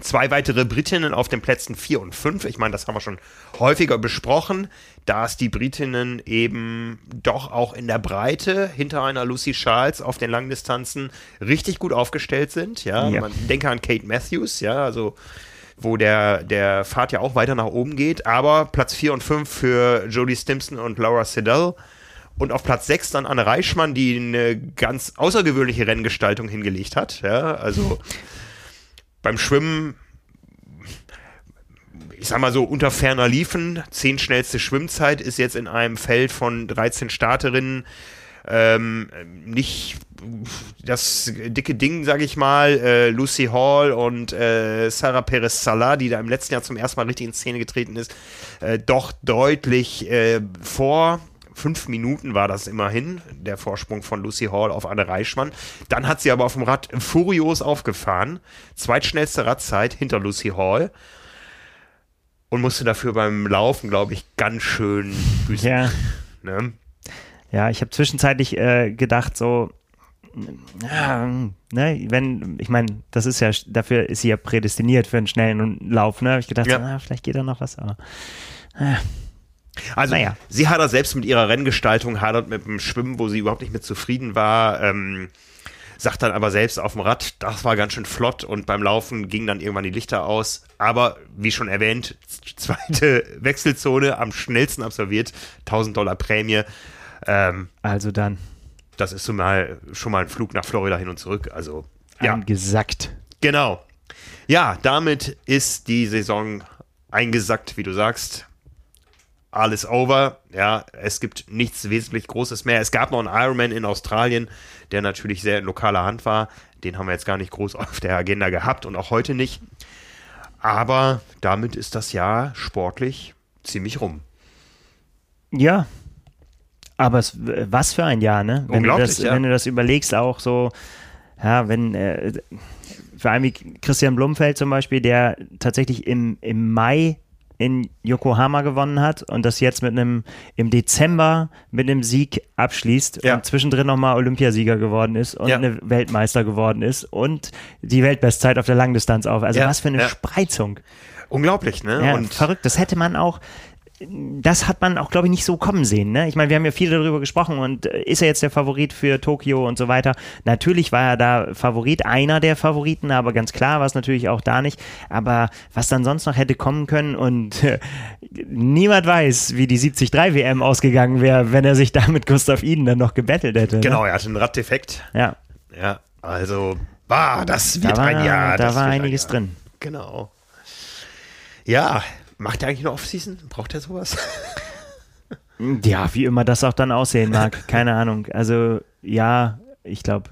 Zwei weitere Britinnen auf den Plätzen 4 und 5. Ich meine, das haben wir schon häufiger besprochen, dass die Britinnen eben doch auch in der Breite hinter einer Lucy Charles auf den Langdistanzen richtig gut aufgestellt sind. Ja, ja. man denke an Kate Matthews, ja, also wo der, der Pfad ja auch weiter nach oben geht. Aber Platz 4 und 5 für Jodie Stimson und Laura Siddell. Und auf Platz 6 dann Anne Reichmann, die eine ganz außergewöhnliche Renngestaltung hingelegt hat. Ja, also beim Schwimmen, ich sag mal so, unter ferner Liefen, 10 schnellste Schwimmzeit ist jetzt in einem Feld von 13 Starterinnen ähm, nicht das dicke Ding, sag ich mal, äh, Lucy Hall und äh, Sarah Perez Salah, die da im letzten Jahr zum ersten Mal richtig in Szene getreten ist, äh, doch deutlich äh, vor. Fünf Minuten war das immerhin, der Vorsprung von Lucy Hall auf Anne Reichmann. Dann hat sie aber auf dem Rad furios aufgefahren. Zweitschnellste Radzeit hinter Lucy Hall. Und musste dafür beim Laufen, glaube ich, ganz schön büßen. Ja. Ne? Ja, ich habe zwischenzeitlich äh, gedacht, so, ja, ne, wenn, ich meine, das ist ja, dafür ist sie ja prädestiniert für einen schnellen Lauf, ne? Habe ich gedacht, ja. so, na, vielleicht geht da noch was, aber. Äh. Also, naja. sie hat da selbst mit ihrer Renngestaltung, hadert mit dem Schwimmen, wo sie überhaupt nicht mit zufrieden war. Ähm, sagt dann aber selbst auf dem Rad, das war ganz schön flott und beim Laufen gingen dann irgendwann die Lichter aus. Aber wie schon erwähnt, (laughs) zweite Wechselzone am schnellsten absolviert, 1000 Dollar Prämie. Ähm, also dann. Das ist so mal, schon mal ein Flug nach Florida hin und zurück. Also, ja. Eingesackt. Genau. Ja, damit ist die Saison eingesackt, wie du sagst. Alles over. Ja, es gibt nichts wesentlich Großes mehr. Es gab noch einen Ironman in Australien, der natürlich sehr in lokaler Hand war. Den haben wir jetzt gar nicht groß (laughs) auf der Agenda gehabt und auch heute nicht. Aber damit ist das Jahr sportlich ziemlich rum. Ja, aber es, was für ein Jahr, ne? Wenn, du das, ja. wenn du das überlegst, auch so, ja, wenn, äh, vor allem wie Christian Blumfeld zum Beispiel, der tatsächlich im, im Mai in Yokohama gewonnen hat und das jetzt mit einem im Dezember mit einem Sieg abschließt ja. und zwischendrin nochmal Olympiasieger geworden ist und ja. eine Weltmeister geworden ist und die Weltbestzeit auf der Langdistanz auf. Also ja. was für eine Spreizung. Unglaublich, ne? Ja, und verrückt. Das hätte man auch, das hat man auch, glaube ich, nicht so kommen sehen. Ne? Ich meine, wir haben ja viel darüber gesprochen und äh, ist er jetzt der Favorit für Tokio und so weiter? Natürlich war er da Favorit, einer der Favoriten, aber ganz klar war es natürlich auch da nicht. Aber was dann sonst noch hätte kommen können und äh, niemand weiß, wie die 73 WM ausgegangen wäre, wenn er sich da mit Gustav Iden dann noch gebettelt hätte. Ne? Genau, er hatte einen Raddefekt. Ja. Ja, also, bah, das wird da war, ein Jahr. Da war einiges ein drin. Genau. Ja, Macht er eigentlich eine Offseason? Braucht er sowas? (laughs) ja, wie immer das auch dann aussehen mag. (laughs) Keine Ahnung. Also, ja, ich glaube,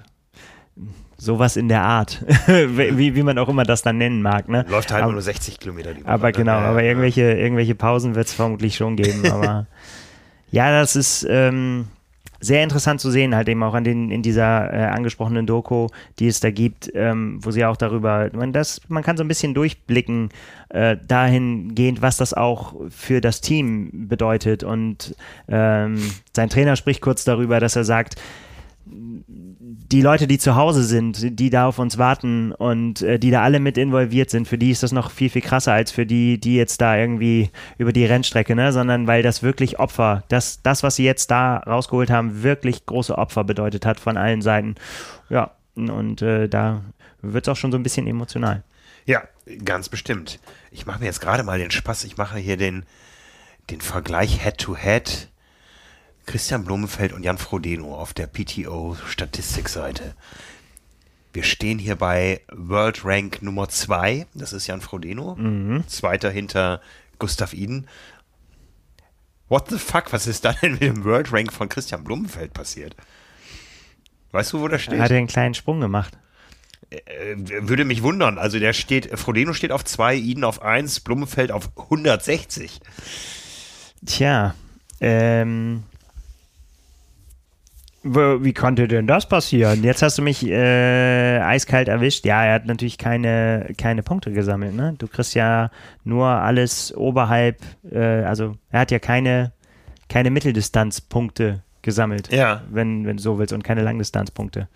sowas in der Art. (laughs) wie, wie man auch immer das dann nennen mag. Ne? Läuft halt aber, nur 60 Kilometer die Woche. Aber genau, ja, aber irgendwelche, irgendwelche Pausen wird es vermutlich schon geben. Aber ja, das ist. Ähm, sehr interessant zu sehen, halt eben auch an den, in dieser äh, angesprochenen Doku, die es da gibt, ähm, wo sie auch darüber, man, das, man kann so ein bisschen durchblicken, äh, dahingehend, was das auch für das Team bedeutet. Und ähm, sein Trainer spricht kurz darüber, dass er sagt, die Leute, die zu Hause sind, die da auf uns warten und äh, die da alle mit involviert sind, für die ist das noch viel, viel krasser als für die, die jetzt da irgendwie über die Rennstrecke, ne? Sondern weil das wirklich Opfer, das, das, was sie jetzt da rausgeholt haben, wirklich große Opfer bedeutet hat von allen Seiten. Ja, und äh, da wird es auch schon so ein bisschen emotional. Ja, ganz bestimmt. Ich mache mir jetzt gerade mal den Spaß, ich mache hier den, den Vergleich Head-to-Head. -Head Christian Blumenfeld und Jan Frodeno auf der PTO-Statistikseite. Wir stehen hier bei World Rank Nummer 2, das ist Jan Frodeno, mhm. zweiter hinter Gustav Iden. What the fuck, was ist da denn mit dem World Rank von Christian Blumenfeld passiert? Weißt du, wo der steht? Er hat einen kleinen Sprung gemacht. Äh, würde mich wundern. Also der steht, Frodeno steht auf 2, Iden auf 1, Blumenfeld auf 160. Tja, ähm, wie konnte denn das passieren? Jetzt hast du mich äh, eiskalt erwischt. Ja, er hat natürlich keine, keine Punkte gesammelt. Ne? Du kriegst ja nur alles oberhalb, äh, also er hat ja keine, keine Mitteldistanzpunkte gesammelt, Ja. wenn, wenn du so willst, und keine Langdistanzpunkte.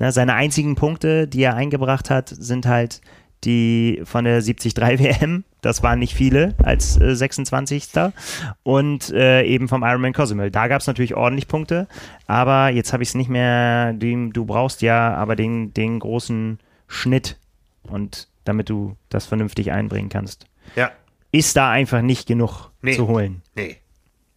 Na, seine einzigen Punkte, die er eingebracht hat, sind halt die von der 73 (laughs) WM, das waren nicht viele als äh, 26. Und äh, eben vom Ironman Cozumel. Da gab es natürlich ordentlich Punkte, aber jetzt habe ich es nicht mehr, die, du brauchst ja aber den, den großen Schnitt und damit du das vernünftig einbringen kannst. Ja. Ist da einfach nicht genug Nee. zu holen. Nee.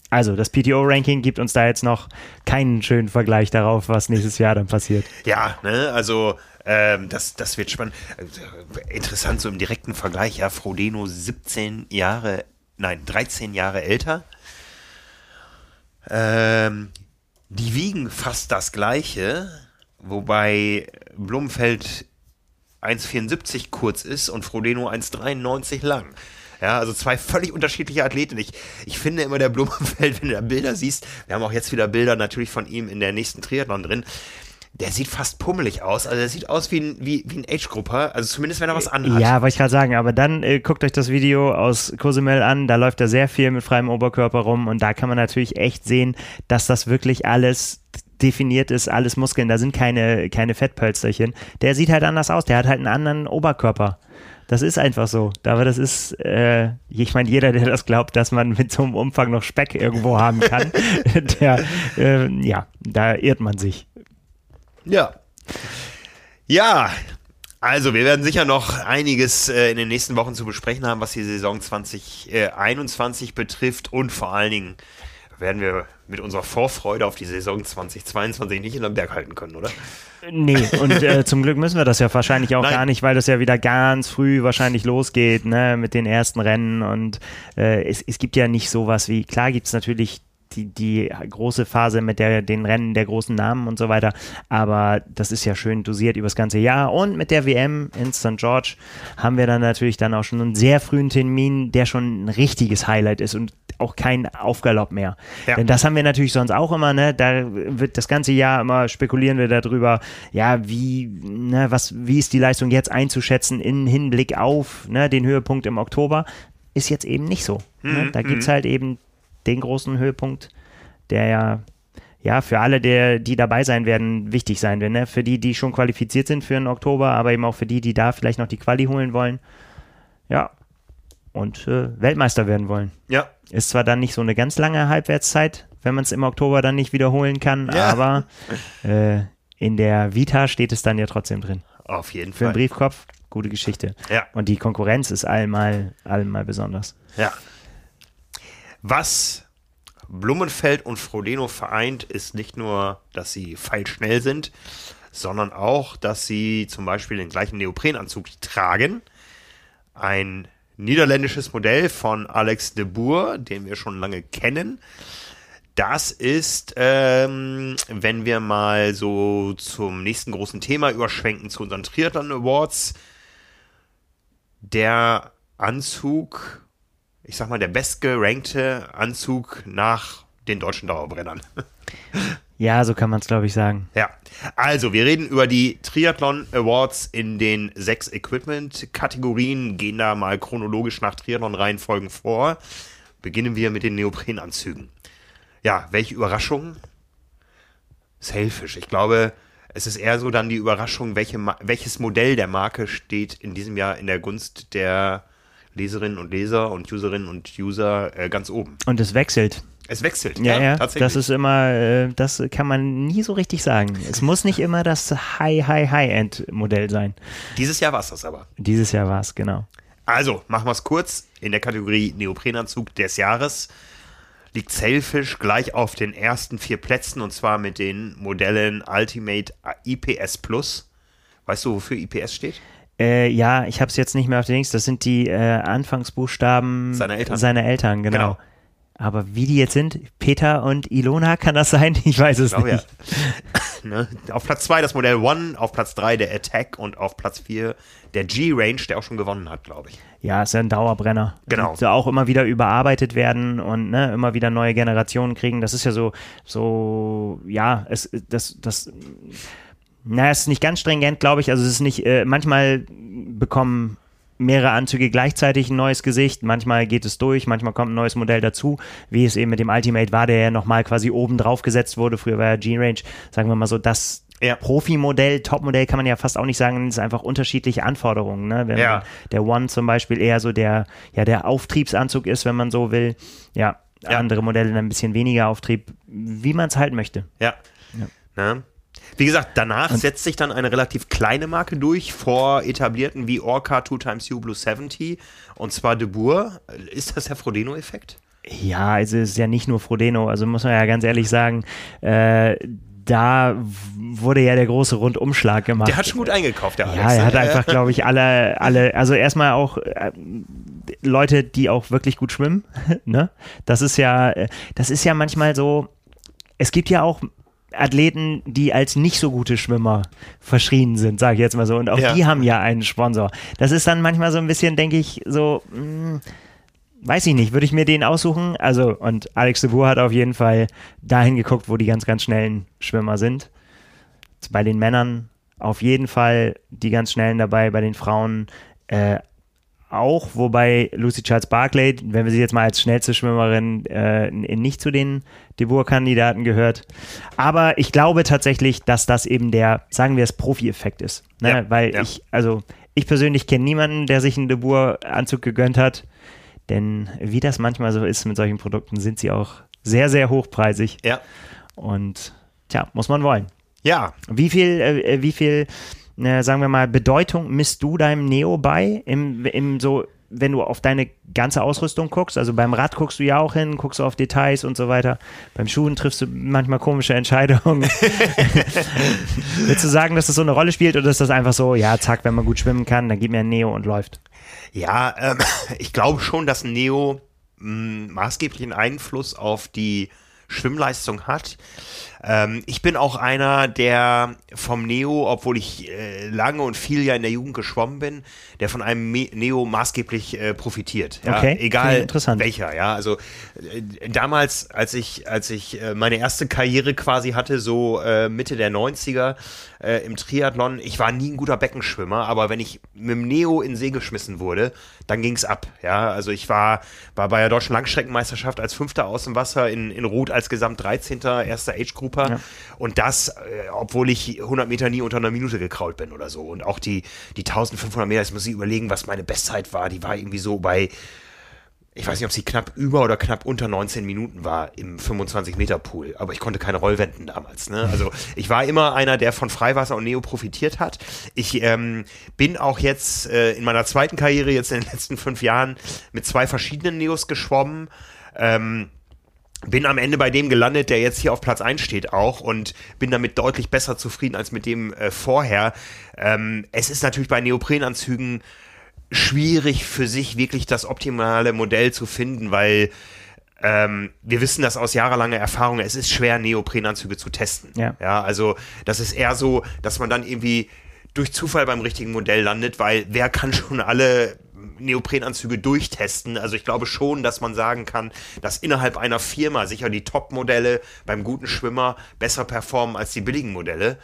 Also das PTO-Ranking gibt uns da jetzt noch keinen schönen Vergleich darauf, was nächstes Jahr dann passiert. Ja, ne, also ähm, das, das wird spannend. Äh, Interessant, so im direkten Vergleich, ja, Frodeno 17 Jahre, nein, 13 Jahre älter. Ähm, die wiegen fast das gleiche, wobei Blumenfeld 1,74 kurz ist und Frodeno 1,93 lang. Ja, also zwei völlig unterschiedliche Athleten. Ich, ich finde immer der Blumenfeld, (laughs) wenn du da Bilder siehst, wir haben auch jetzt wieder Bilder natürlich von ihm in der nächsten Triathlon drin, der sieht fast pummelig aus. Also der sieht aus wie ein, wie, wie ein Age-Grupper, also zumindest wenn er was anhat. Ja, wollte ich gerade sagen, aber dann äh, guckt euch das Video aus Cozumel an, da läuft er sehr viel mit freiem Oberkörper rum und da kann man natürlich echt sehen, dass das wirklich alles definiert ist, alles Muskeln, da sind keine, keine Fettpölsterchen. Der sieht halt anders aus, der hat halt einen anderen Oberkörper. Das ist einfach so. Aber das ist, äh, ich meine, jeder, der das glaubt, dass man mit so einem Umfang noch Speck irgendwo haben kann, (laughs) der, äh, ja, da irrt man sich. Ja. Ja, also wir werden sicher noch einiges äh, in den nächsten Wochen zu besprechen haben, was die Saison 2021 betrifft und vor allen Dingen werden wir mit unserer Vorfreude auf die Saison 2022 nicht in den Berg halten können, oder? Nee, und äh, (laughs) zum Glück müssen wir das ja wahrscheinlich auch Nein. gar nicht, weil das ja wieder ganz früh wahrscheinlich losgeht, ne, mit den ersten Rennen und äh, es, es gibt ja nicht sowas wie, klar gibt es natürlich die, die große Phase mit der, den Rennen der großen Namen und so weiter, aber das ist ja schön dosiert übers ganze Jahr und mit der WM in St. George haben wir dann natürlich dann auch schon einen sehr frühen Termin, der schon ein richtiges Highlight ist und auch kein Aufgalopp mehr. Ja. Denn das haben wir natürlich sonst auch immer, ne? Da wird das ganze Jahr immer spekulieren wir darüber, ja, wie, ne, was, wie ist die Leistung jetzt einzuschätzen in Hinblick auf ne, den Höhepunkt im Oktober. Ist jetzt eben nicht so. Ne? Da gibt es halt eben den großen Höhepunkt, der ja, ja für alle, der, die dabei sein werden, wichtig sein wird. Ne? Für die, die schon qualifiziert sind für den Oktober, aber eben auch für die, die da vielleicht noch die Quali holen wollen. Ja. Und äh, Weltmeister werden wollen. Ja. Ist zwar dann nicht so eine ganz lange Halbwertszeit, wenn man es im Oktober dann nicht wiederholen kann, Ja. aber äh, in der Vita steht es dann ja trotzdem drin. Auf jeden Für den Fall. Briefkopf, gute Geschichte. Ja. Und die Konkurrenz ist allemal, allemal besonders. Ja. Was Blumenfeld und Frodeno vereint, ist nicht nur, dass sie feilschnell sind, sondern auch, dass sie zum Beispiel den gleichen Neoprenanzug tragen. Ein niederländisches Modell von Alex de Boer, den wir schon lange kennen. Das ist, ähm, wenn wir mal so zum nächsten großen Thema überschwenken, zu unseren Triathlon Awards, der Anzug, ich sag mal, der bestgerankte Anzug nach den deutschen Dauerbrennern. (laughs) Ja, so kann man es, glaube ich, sagen. Ja, also wir reden über die Triathlon Awards in den sechs Equipment-Kategorien, gehen da mal chronologisch nach Triathlon-Reihenfolgen vor. Beginnen wir mit den Neoprenanzügen. Ja, welche Überraschung? Sailfish. Ich glaube, es ist eher so dann die Überraschung, welche, welches Modell der Marke steht in diesem Jahr in der Gunst der Leserinnen und Leser und Userinnen und User äh, ganz oben. Und es wechselt. Es wechselt. Ja, ja, tatsächlich. das ist immer, äh, das kann man nie so richtig sagen. Es muss nicht immer das High, High, High-End-Modell sein. Dieses Jahr war es das aber. Dieses Jahr war es, genau. Also, machen wir es kurz. In der Kategorie Neoprenanzug des Jahres liegt Sailfish gleich auf den ersten vier Plätzen und zwar mit den Modellen Ultimate IPS Plus. Weißt du, wofür IPS steht? Äh, ja, ich habe es jetzt nicht mehr auf den Links. Das sind die äh, Anfangsbuchstaben Seiner Eltern. Seiner Eltern, genau. Genau. Aber wie die jetzt sind, Peter und Ilona, kann das sein? Ich weiß es Glaube ja. nicht. (laughs) ne? Auf Platz 2 das Modell One, auf Platz 3 der Attack und auf Platz 4 der G-Range, der auch schon gewonnen hat, glaube ich. Ja, ist ja ein Dauerbrenner. Genau. Und auch immer wieder überarbeitet werden und ne, immer wieder neue Generationen kriegen. Das ist ja so, so, ja, es, das, das, naja, es ist nicht ganz stringent, glaube ich. Also es ist nicht, äh, manchmal bekommen mehrere Anzüge gleichzeitig ein neues Gesicht. Manchmal geht es durch, manchmal kommt ein neues Modell dazu, wie es eben mit dem Ultimate war, der ja nochmal quasi oben drauf gesetzt wurde. Früher war ja G-Range, sagen wir mal so, das ja. Profi-Modell, Top-Modell kann man ja fast auch nicht sagen, es ist einfach unterschiedliche Anforderungen. Ne? Wenn ja. der One zum Beispiel eher so der, ja, der Auftriebsanzug ist, wenn man so will. Ja, ja. andere Modelle dann ein bisschen weniger Auftrieb, wie man es halt möchte. Ja. ja. Wie gesagt, danach und setzt sich dann eine relativ kleine Marke durch vor etablierten wie Orca 2 times U Blue 70 und zwar De Boer. Ist das der Frodeno-Effekt? Ja, also es ist ja nicht nur Frodeno, also muss man ja ganz ehrlich sagen, äh, da wurde ja der große Rundumschlag gemacht. Der hat schon gut eingekauft, der Alex. Ja, er hat einfach, glaube ich, alle, alle, also erstmal auch äh, Leute, die auch wirklich gut schwimmen. (laughs) ne? Das ist ja, das ist ja manchmal so. Es gibt ja auch Athleten, die als nicht so gute Schwimmer verschrien sind, sage ich jetzt mal so. Und auch ja. die haben ja einen Sponsor. Das ist dann manchmal so ein bisschen, denke ich, so. Mh, hm, weiß ich nicht, würde ich mir den aussuchen? Also, und Alex de Boer hat auf jeden Fall dahin geguckt, wo die ganz, ganz schnellen Schwimmer sind. Bei den Männern auf jeden Fall die ganz schnellen dabei, bei den Frauen äh, auch, wobei Lucy Charles Barclay, wenn wir sie jetzt mal als schnellste Schwimmerin äh, nicht zu den De Boer-Kandidaten gehört. Aber ich glaube tatsächlich, dass das eben der, sagen wir es, Profi-Effekt ist. Ne? Ja, Weil ja. ich, also ich persönlich kenne niemanden, der sich einen De Boer-Anzug gegönnt hat. Denn wie das manchmal so ist mit solchen Produkten, sind sie auch sehr, sehr hochpreisig. Ja. Und tja, muss man wollen. Ja. Wie viel, äh, wie viel, äh, sagen wir mal, Bedeutung misst du deinem Neo bei? Im, im so, wenn du auf deine ganze Ausrüstung guckst, also beim Rad guckst du ja auch hin, guckst du auf Details und so weiter. Beim Schuhen triffst du manchmal komische Entscheidungen. (laughs) Willst du sagen, dass das so eine Rolle spielt oder ist das einfach so, ja, zack, wenn man gut schwimmen kann, dann gib mir ein Neo und läuft? Ja, ähm, ich glaube schon, dass Neo mh, maßgeblichen Einfluss auf die Schwimmleistung hat. Ähm, ich bin auch einer, der vom Neo, obwohl ich äh, lange und viel ja in der Jugend geschwommen bin, der von einem Me Neo maßgeblich äh, profitiert. Ja? Okay. Egal welcher, ja. Also äh, damals, als ich, als ich äh, meine erste Karriere quasi hatte, so äh, Mitte der 90er äh, im Triathlon, ich war nie ein guter Beckenschwimmer, aber wenn ich mit dem Neo in den See geschmissen wurde, dann ging es ab. Ja, also ich war, war bei der deutschen Langstreckenmeisterschaft als Fünfter aus dem Wasser in, in Rot als Gesamt 13. erster Age Group Super. Ja. Und das, äh, obwohl ich 100 Meter nie unter einer Minute gekrault bin oder so. Und auch die, die 1500 Meter, jetzt muss ich überlegen, was meine Bestzeit war. Die war irgendwie so bei, ich weiß nicht, ob sie knapp über oder knapp unter 19 Minuten war im 25-Meter-Pool. Aber ich konnte keine Rollwenden damals. Ne? Also (laughs) ich war immer einer, der von Freiwasser und Neo profitiert hat. Ich ähm, bin auch jetzt äh, in meiner zweiten Karriere, jetzt in den letzten fünf Jahren, mit zwei verschiedenen Neos geschwommen. Ähm, bin am Ende bei dem gelandet, der jetzt hier auf Platz 1 steht auch und bin damit deutlich besser zufrieden als mit dem äh, vorher. Ähm, es ist natürlich bei Neoprenanzügen schwierig für sich wirklich das optimale Modell zu finden, weil ähm, wir wissen das aus jahrelanger Erfahrung, es ist schwer, Neoprenanzüge zu testen. Ja. ja, also das ist eher so, dass man dann irgendwie durch Zufall beim richtigen Modell landet, weil wer kann schon alle Neoprenanzüge durchtesten. Also ich glaube schon, dass man sagen kann, dass innerhalb einer Firma sicher die Top-Modelle beim guten Schwimmer besser performen als die billigen Modelle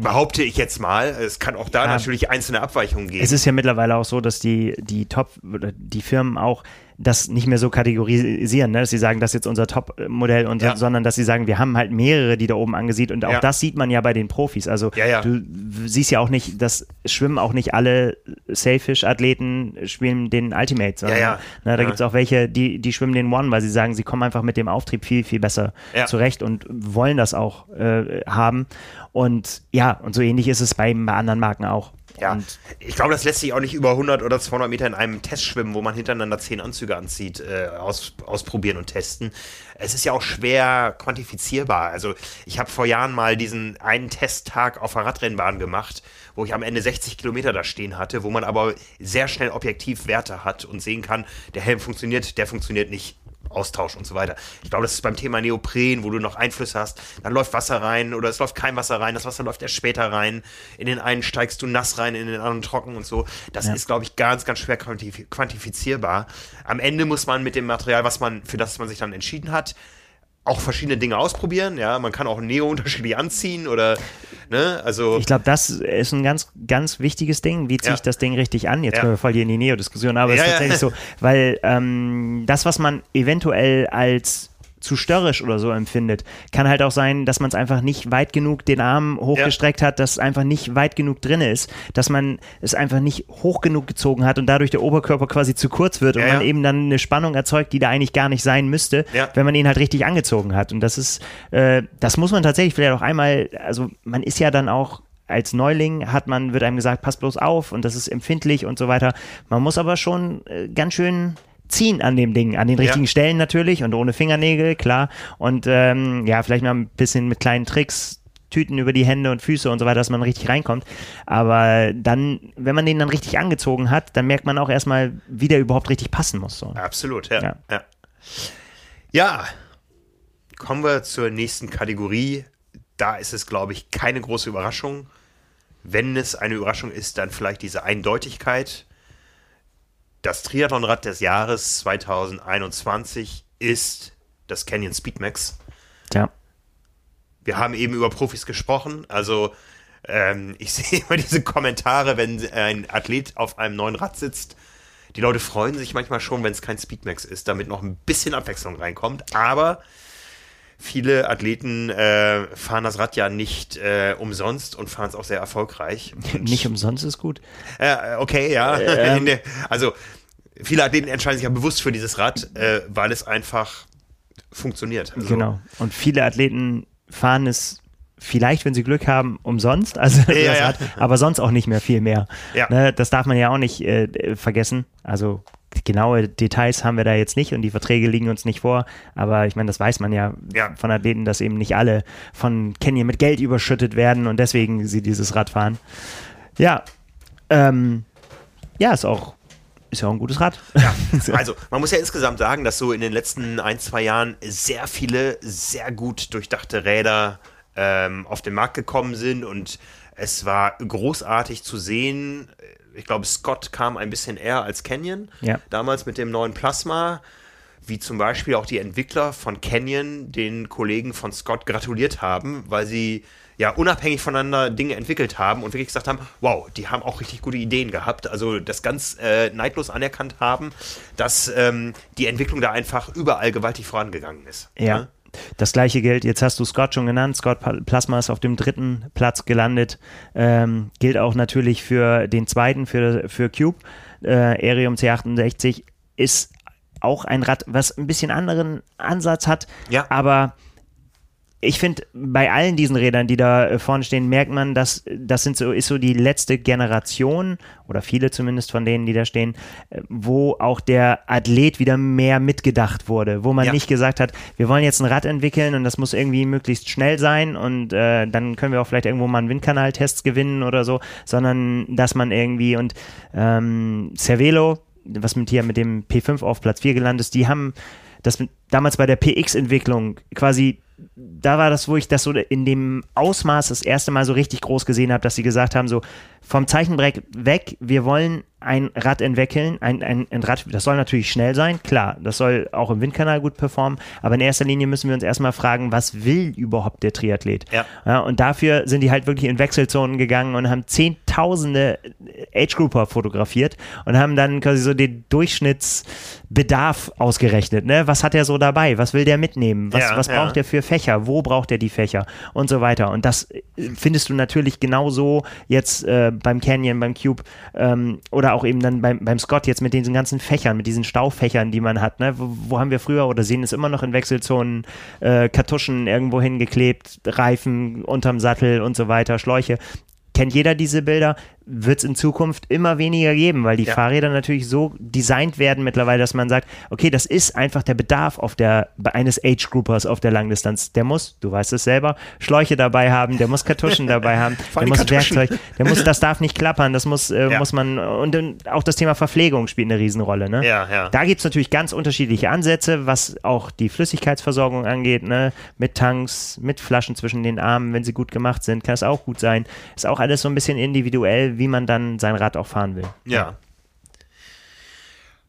behaupte ich jetzt mal. Es kann auch da ja, natürlich einzelne Abweichungen geben. Es ist ja mittlerweile auch so, dass die, die Top, die Firmen auch das nicht mehr so kategorisieren, ne? dass sie sagen, das ist jetzt unser Top-Modell, ja. sondern dass sie sagen, wir haben halt mehrere, die da oben angesiedelt und auch ja. das sieht man ja bei den Profis. Also ja, du siehst ja auch nicht, das schwimmen auch nicht alle Sailfish-Athleten spielen den Ultimate, sondern ne, da gibt es auch welche, die, die schwimmen den One, weil sie sagen, sie kommen einfach mit dem Auftrieb viel, viel besser zurecht und wollen das auch äh, haben. Und ja, und so ähnlich ist es bei, bei anderen Marken auch. Ja, und ich glaube, das lässt sich auch nicht über 100 oder 200 Meter in einem Test schwimmen, wo man hintereinander zehn Anzüge anzieht, äh, aus, ausprobieren und testen. Es ist ja auch schwer quantifizierbar. Also ich habe vor Jahren mal diesen einen Testtag auf der Radrennbahn gemacht, wo ich am Ende 60 Kilometer da stehen hatte, wo man aber sehr schnell objektiv Werte hat und sehen kann, der Helm funktioniert, der funktioniert nicht. Austausch und so weiter. Ich glaube, das ist beim Thema Neopren, wo du noch Einflüsse hast, dann läuft Wasser rein oder es läuft kein Wasser rein, das Wasser läuft erst später rein. In den einen steigst du nass rein, in den anderen trocken und so. Das ja. ist, glaube ich, ganz, ganz schwer quantifizierbar. Am Ende muss man mit dem Material, was man, für das man sich dann entschieden hat, auch verschiedene Dinge ausprobieren. Ja, man kann auch Neo unterschiedlich anziehen oder, ne, also. Ich glaube, das ist ein ganz, ganz wichtiges Ding. Wie ziehe ich das Ding richtig an? Jetzt ja. kommen wir voll hier in die Neo-Diskussion, aber es ist tatsächlich so, weil ähm, das, was man eventuell als zu störrisch oder so empfindet. Kann halt auch sein, dass man es einfach nicht weit genug den Arm hochgestreckt ja. hat, dass es einfach nicht weit genug drin ist, dass man es einfach nicht hoch genug gezogen hat und dadurch der Oberkörper quasi zu kurz wird und ja, man ja. eben dann eine Spannung erzeugt, die da eigentlich gar nicht sein müsste, wenn man ihn halt richtig angezogen hat. Und das ist, äh, das muss man tatsächlich vielleicht auch einmal, also man ist ja dann auch als Neuling hat man, wird einem gesagt, pass bloß auf und das ist empfindlich und so weiter. Man muss aber schon äh, ganz schön ziehen an dem Ding, an den richtigen ja. Stellen natürlich und ohne Fingernägel, klar. Und ähm, ja, vielleicht mal ein bisschen mit kleinen Tricks, Tüten über die Hände und Füße und so weiter, dass man richtig reinkommt. Aber dann, wenn man den dann richtig angezogen hat, dann merkt man auch erstmal, wie der überhaupt richtig passen muss. So. Absolut, ja. ja. ja. Ja, kommen wir zur nächsten Kategorie. Da ist es, glaube ich, keine große Überraschung. Wenn es eine Überraschung ist, dann vielleicht diese Eindeutigkeit das Triathlonrad des Jahres 2021 ist das Canyon Speedmax. Ja. Wir haben eben über Profis gesprochen. Also ähm, ich (laughs) sehe immer diese Kommentare, wenn ein Athlet auf einem neuen Rad sitzt. Die Leute freuen sich manchmal schon, wenn es kein Speedmax ist, damit noch ein bisschen Abwechslung reinkommt. Aber viele Athleten äh, fahren das Rad ja nicht äh, umsonst und fahren es auch sehr erfolgreich. (laughs) Nicht umsonst ist gut. Äh, okay, ja. Ähm. (laughs) Der, also viele Athleten entscheiden sich ja bewusst für dieses Rad, äh, weil es einfach funktioniert. Also, genau. Und viele Athleten fahren es vielleicht, wenn sie Glück haben, umsonst, also ja, (laughs) ja. Rad, aber sonst auch nicht mehr viel mehr. Ja. Ne, das darf man ja auch nicht äh, vergessen. Also genaue Details haben wir da jetzt nicht und die Verträge liegen uns nicht vor. Aber ich meine, das weiß man ja, ja, von Athleten, dass eben nicht alle von Kenya mit Geld überschüttet werden und deswegen sie dieses Rad fahren. Ja, ähm, ja, ist auch ist ja auch ein gutes Rad. Ja, (laughs) also man muss ja insgesamt sagen, dass so in den letzten ein, zwei Jahren sehr viele sehr gut durchdachte Räder ähm, auf den Markt gekommen sind und es war großartig zu sehen, ich glaube, Scott kam ein bisschen eher als Canyon. Ja. Damals mit dem neuen Plasma. Wie zum Beispiel auch die Entwickler von Canyon den Kollegen von Scott gratuliert haben, weil sie ja unabhängig voneinander Dinge entwickelt haben und wirklich gesagt haben, wow, die haben auch richtig gute Ideen gehabt. Also das ganz äh, neidlos anerkannt haben, dass ähm, die Entwicklung da einfach überall gewaltig vorangegangen ist. Ja. Ne? Das gleiche gilt, jetzt hast du Scott schon genannt, Scott Plasma ist auf dem dritten Platz gelandet, ähm, gilt auch natürlich für den zweiten, für, für Cube. Äh, Aerium C68 ist auch ein Rad, was ein bisschen anderen Ansatz hat, ja. aber ich finde, bei allen diesen Rädern, die da äh, vorne stehen, merkt man, dass das sind so, ist so die letzte Generation, oder viele zumindest von denen, die da stehen, äh, wo auch der Athlet wieder mehr mitgedacht wurde, wo man ja. nicht gesagt hat, wir wollen jetzt ein Rad entwickeln und das muss irgendwie möglichst schnell sein und äh, dann können wir auch vielleicht irgendwo mal einen Windkanaltests gewinnen oder so, sondern dass man irgendwie und ähm, Cervelo, was mit hier mit dem P5 auf Platz 4 gelandet ist, die haben das damals bei der PX-Entwicklung quasi da war das, wo ich das so in dem Ausmaß das erste Mal so richtig groß gesehen habe, dass sie gesagt haben, so vom Zeichenbrett weg, wir wollen ein Rad entwickeln, ein, ein, ein Rad, das soll natürlich schnell sein, klar, das soll auch im Windkanal gut performen, aber in erster Linie müssen wir uns erstmal fragen, was will überhaupt der Triathlet? Ja. ja und dafür sind die halt wirklich in Wechselzonen gegangen und haben zehntausende Age-Grouper fotografiert und haben dann quasi so den Durchschnittsbedarf ausgerechnet, ne? Was hat er so dabei? Was will der mitnehmen? Was, ja, was braucht ja. er für Fächer? Wo braucht er die Fächer? Und so weiter. Und das findest du natürlich genauso jetzt äh, beim Canyon, beim Cube ähm, oder auch eben dann beim, beim Scott jetzt mit diesen ganzen Fächern, mit diesen Staufächern, die man hat. Ne? Wo, wo haben wir früher oder sehen es immer noch in Wechselzonen äh, Kartuschen irgendwo hingeklebt, Reifen unterm Sattel und so weiter, Schläuche kennt jeder diese Bilder wird es in Zukunft immer weniger geben, weil die ja. Fahrräder natürlich so designt werden mittlerweile, dass man sagt, okay, das ist einfach der Bedarf auf der, eines Age-Groupers auf der Langdistanz. Der muss, du weißt es selber, Schläuche dabei haben, der muss Kartuschen dabei haben, (laughs) der muss Kartuschen. Werkzeug, der muss, das darf nicht klappern, das muss, äh, ja. muss man, und dann auch das Thema Verpflegung spielt eine Riesenrolle. Ne? Ja, ja. Da gibt es natürlich ganz unterschiedliche Ansätze, was auch die Flüssigkeitsversorgung angeht, ne? mit Tanks, mit Flaschen zwischen den Armen, wenn sie gut gemacht sind, kann es auch gut sein. Ist auch alles so ein bisschen individuell, wie man dann sein Rad auch fahren will. Ja.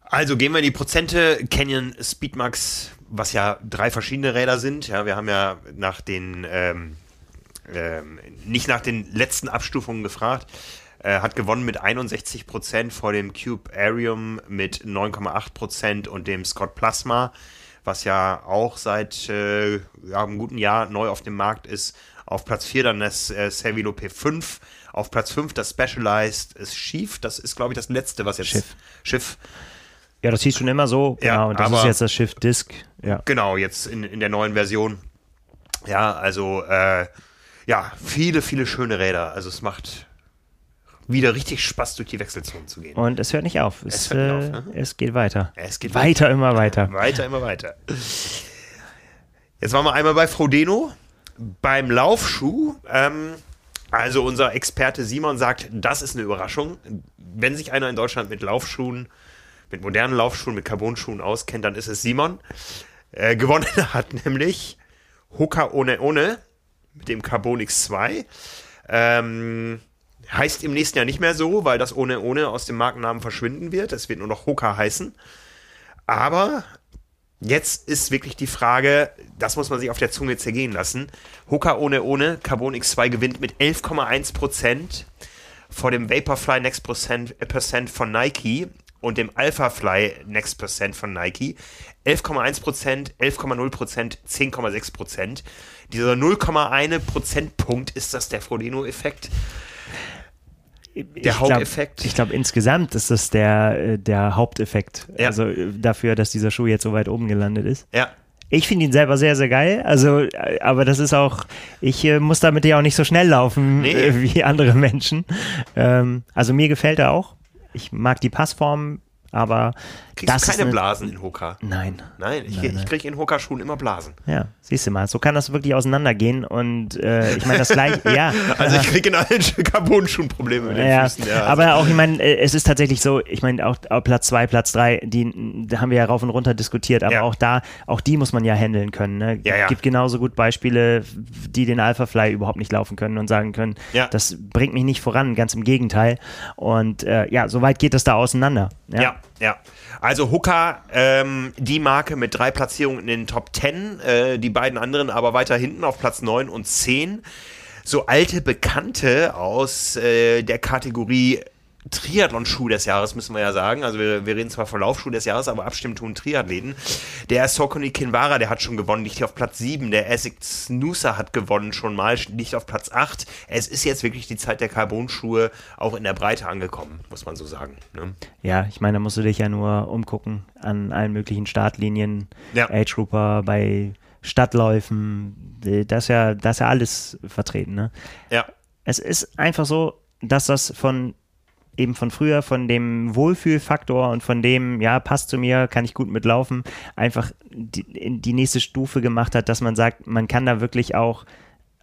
Also gehen wir in die Prozente. Canyon Speedmax, was ja drei verschiedene Räder sind. Ja, wir haben ja nach den, ähm, ähm, nicht nach den letzten Abstufungen gefragt. Äh, hat gewonnen mit 61 Prozent vor dem Cube Arium mit 9,8 Prozent und dem Scott Plasma, was ja auch seit äh, ja, einem guten Jahr neu auf dem Markt ist. Auf Platz 4 dann das äh, Cervelo P5. Auf Platz 5 das Specialized ist Schief. Das ist, glaube ich, das letzte, was jetzt. Schiff. Schiff. Ja, das hieß schon immer so. Ja, genau. Und das aber- ist jetzt das Schiff Disc. Ja. Genau, jetzt in, in der neuen Version. Ja, also, äh, ja, viele, viele schöne Räder. Also, es macht wieder richtig Spaß, durch die Wechselzonen zu gehen. Und es hört nicht auf. Es, Es hört nicht äh, auf, ne? es geht weiter. Es geht weiter, immer weiter. Weiter, immer weiter. Jetzt waren wir einmal bei Frodeno. Beim Laufschuh, ähm, also unser Experte Simon sagt, das ist eine Überraschung. Wenn sich einer in Deutschland mit Laufschuhen, mit modernen Laufschuhen, mit Carbonschuhen auskennt, dann ist es Simon. Äh, gewonnen (laughs) hat nämlich Hoka One One mit dem Carbon X2. Ähm, heißt im nächsten Jahr nicht mehr so, weil das One One aus dem Markennamen verschwinden wird. Es wird nur noch Hoka heißen. Aber jetzt ist wirklich die Frage, das muss man sich auf der Zunge zergehen lassen. Hoka ohne ohne Carbon X2 gewinnt mit 11,1% vor dem Vaporfly Next Percent, äh, Percent von Nike und dem Alphafly Next Percent von Nike. 11,1%, 11,0%, 10,6%. Dieser 0,1 Prozentpunkt ist das der Frodeno-Effekt. Der Haupteffekt. Ich glaube, insgesamt ist das der, äh, der Haupteffekt. Ja. Also äh, dafür, dass dieser Schuh jetzt so weit oben gelandet ist. Ja, Ich finde ihn selber sehr, sehr geil. Also, äh, aber das ist auch, ich äh, muss damit ja auch nicht so schnell laufen Nee. äh, wie andere Menschen. Ähm, also mir gefällt er auch. Ich mag die Passform, aber kriegst das du ist keine eine, Blasen in Hoka. Nein. Nein, ich, Nein, ich kriege in Hoka-Schuhen immer Blasen. Ja, siehst du mal, so kann das wirklich auseinandergehen und äh, ich meine das gleiche, (laughs) ja. Also ich kriege in allen (laughs) Carbon-Schuhen Probleme mit den Ja, Füßen. Ja, also aber auch, ich meine, äh, es ist tatsächlich so, ich meine, auch, auch Platz 2, Platz 3, die da haben wir ja rauf und runter diskutiert, aber Ja. auch da, auch die muss man ja handeln können. Ne? Ja, ja. Gibt genauso gut Beispiele, die den Alphafly überhaupt nicht laufen können und sagen können, Ja. das bringt mich nicht voran, ganz im Gegenteil. Und äh, ja, so weit geht das da auseinander. Ja, ja. Also Hooker, ähm, die Marke mit drei Platzierungen in den Top 10, äh, die beiden anderen aber weiter hinten auf Platz 9 und 10. So alte Bekannte aus äh, der Kategorie Triathlon-Schuh des Jahres, müssen wir ja sagen. Also wir, wir reden zwar von Laufschuh des Jahres, aber abstimmen tun Triathleten. Der Sokoni Kinvara, der hat schon gewonnen, liegt hier auf Platz 7. Der Essex Noosa hat gewonnen schon mal, liegt auf Platz 8. Es ist jetzt wirklich die Zeit der Carbon-Schuhe auch in der Breite angekommen, muss man so sagen. Ne? Ja, ich meine, da musst du dich ja nur umgucken an allen möglichen Startlinien, Ja. Age Grouper, bei Stadtläufen, das ist ja, das ist ja alles vertreten, ne? Ja. es ist einfach so, dass das von eben von früher, von dem Wohlfühlfaktor und von dem, ja, passt zu mir, kann ich gut mitlaufen, einfach die, die nächste Stufe gemacht hat, dass man sagt, man kann da wirklich auch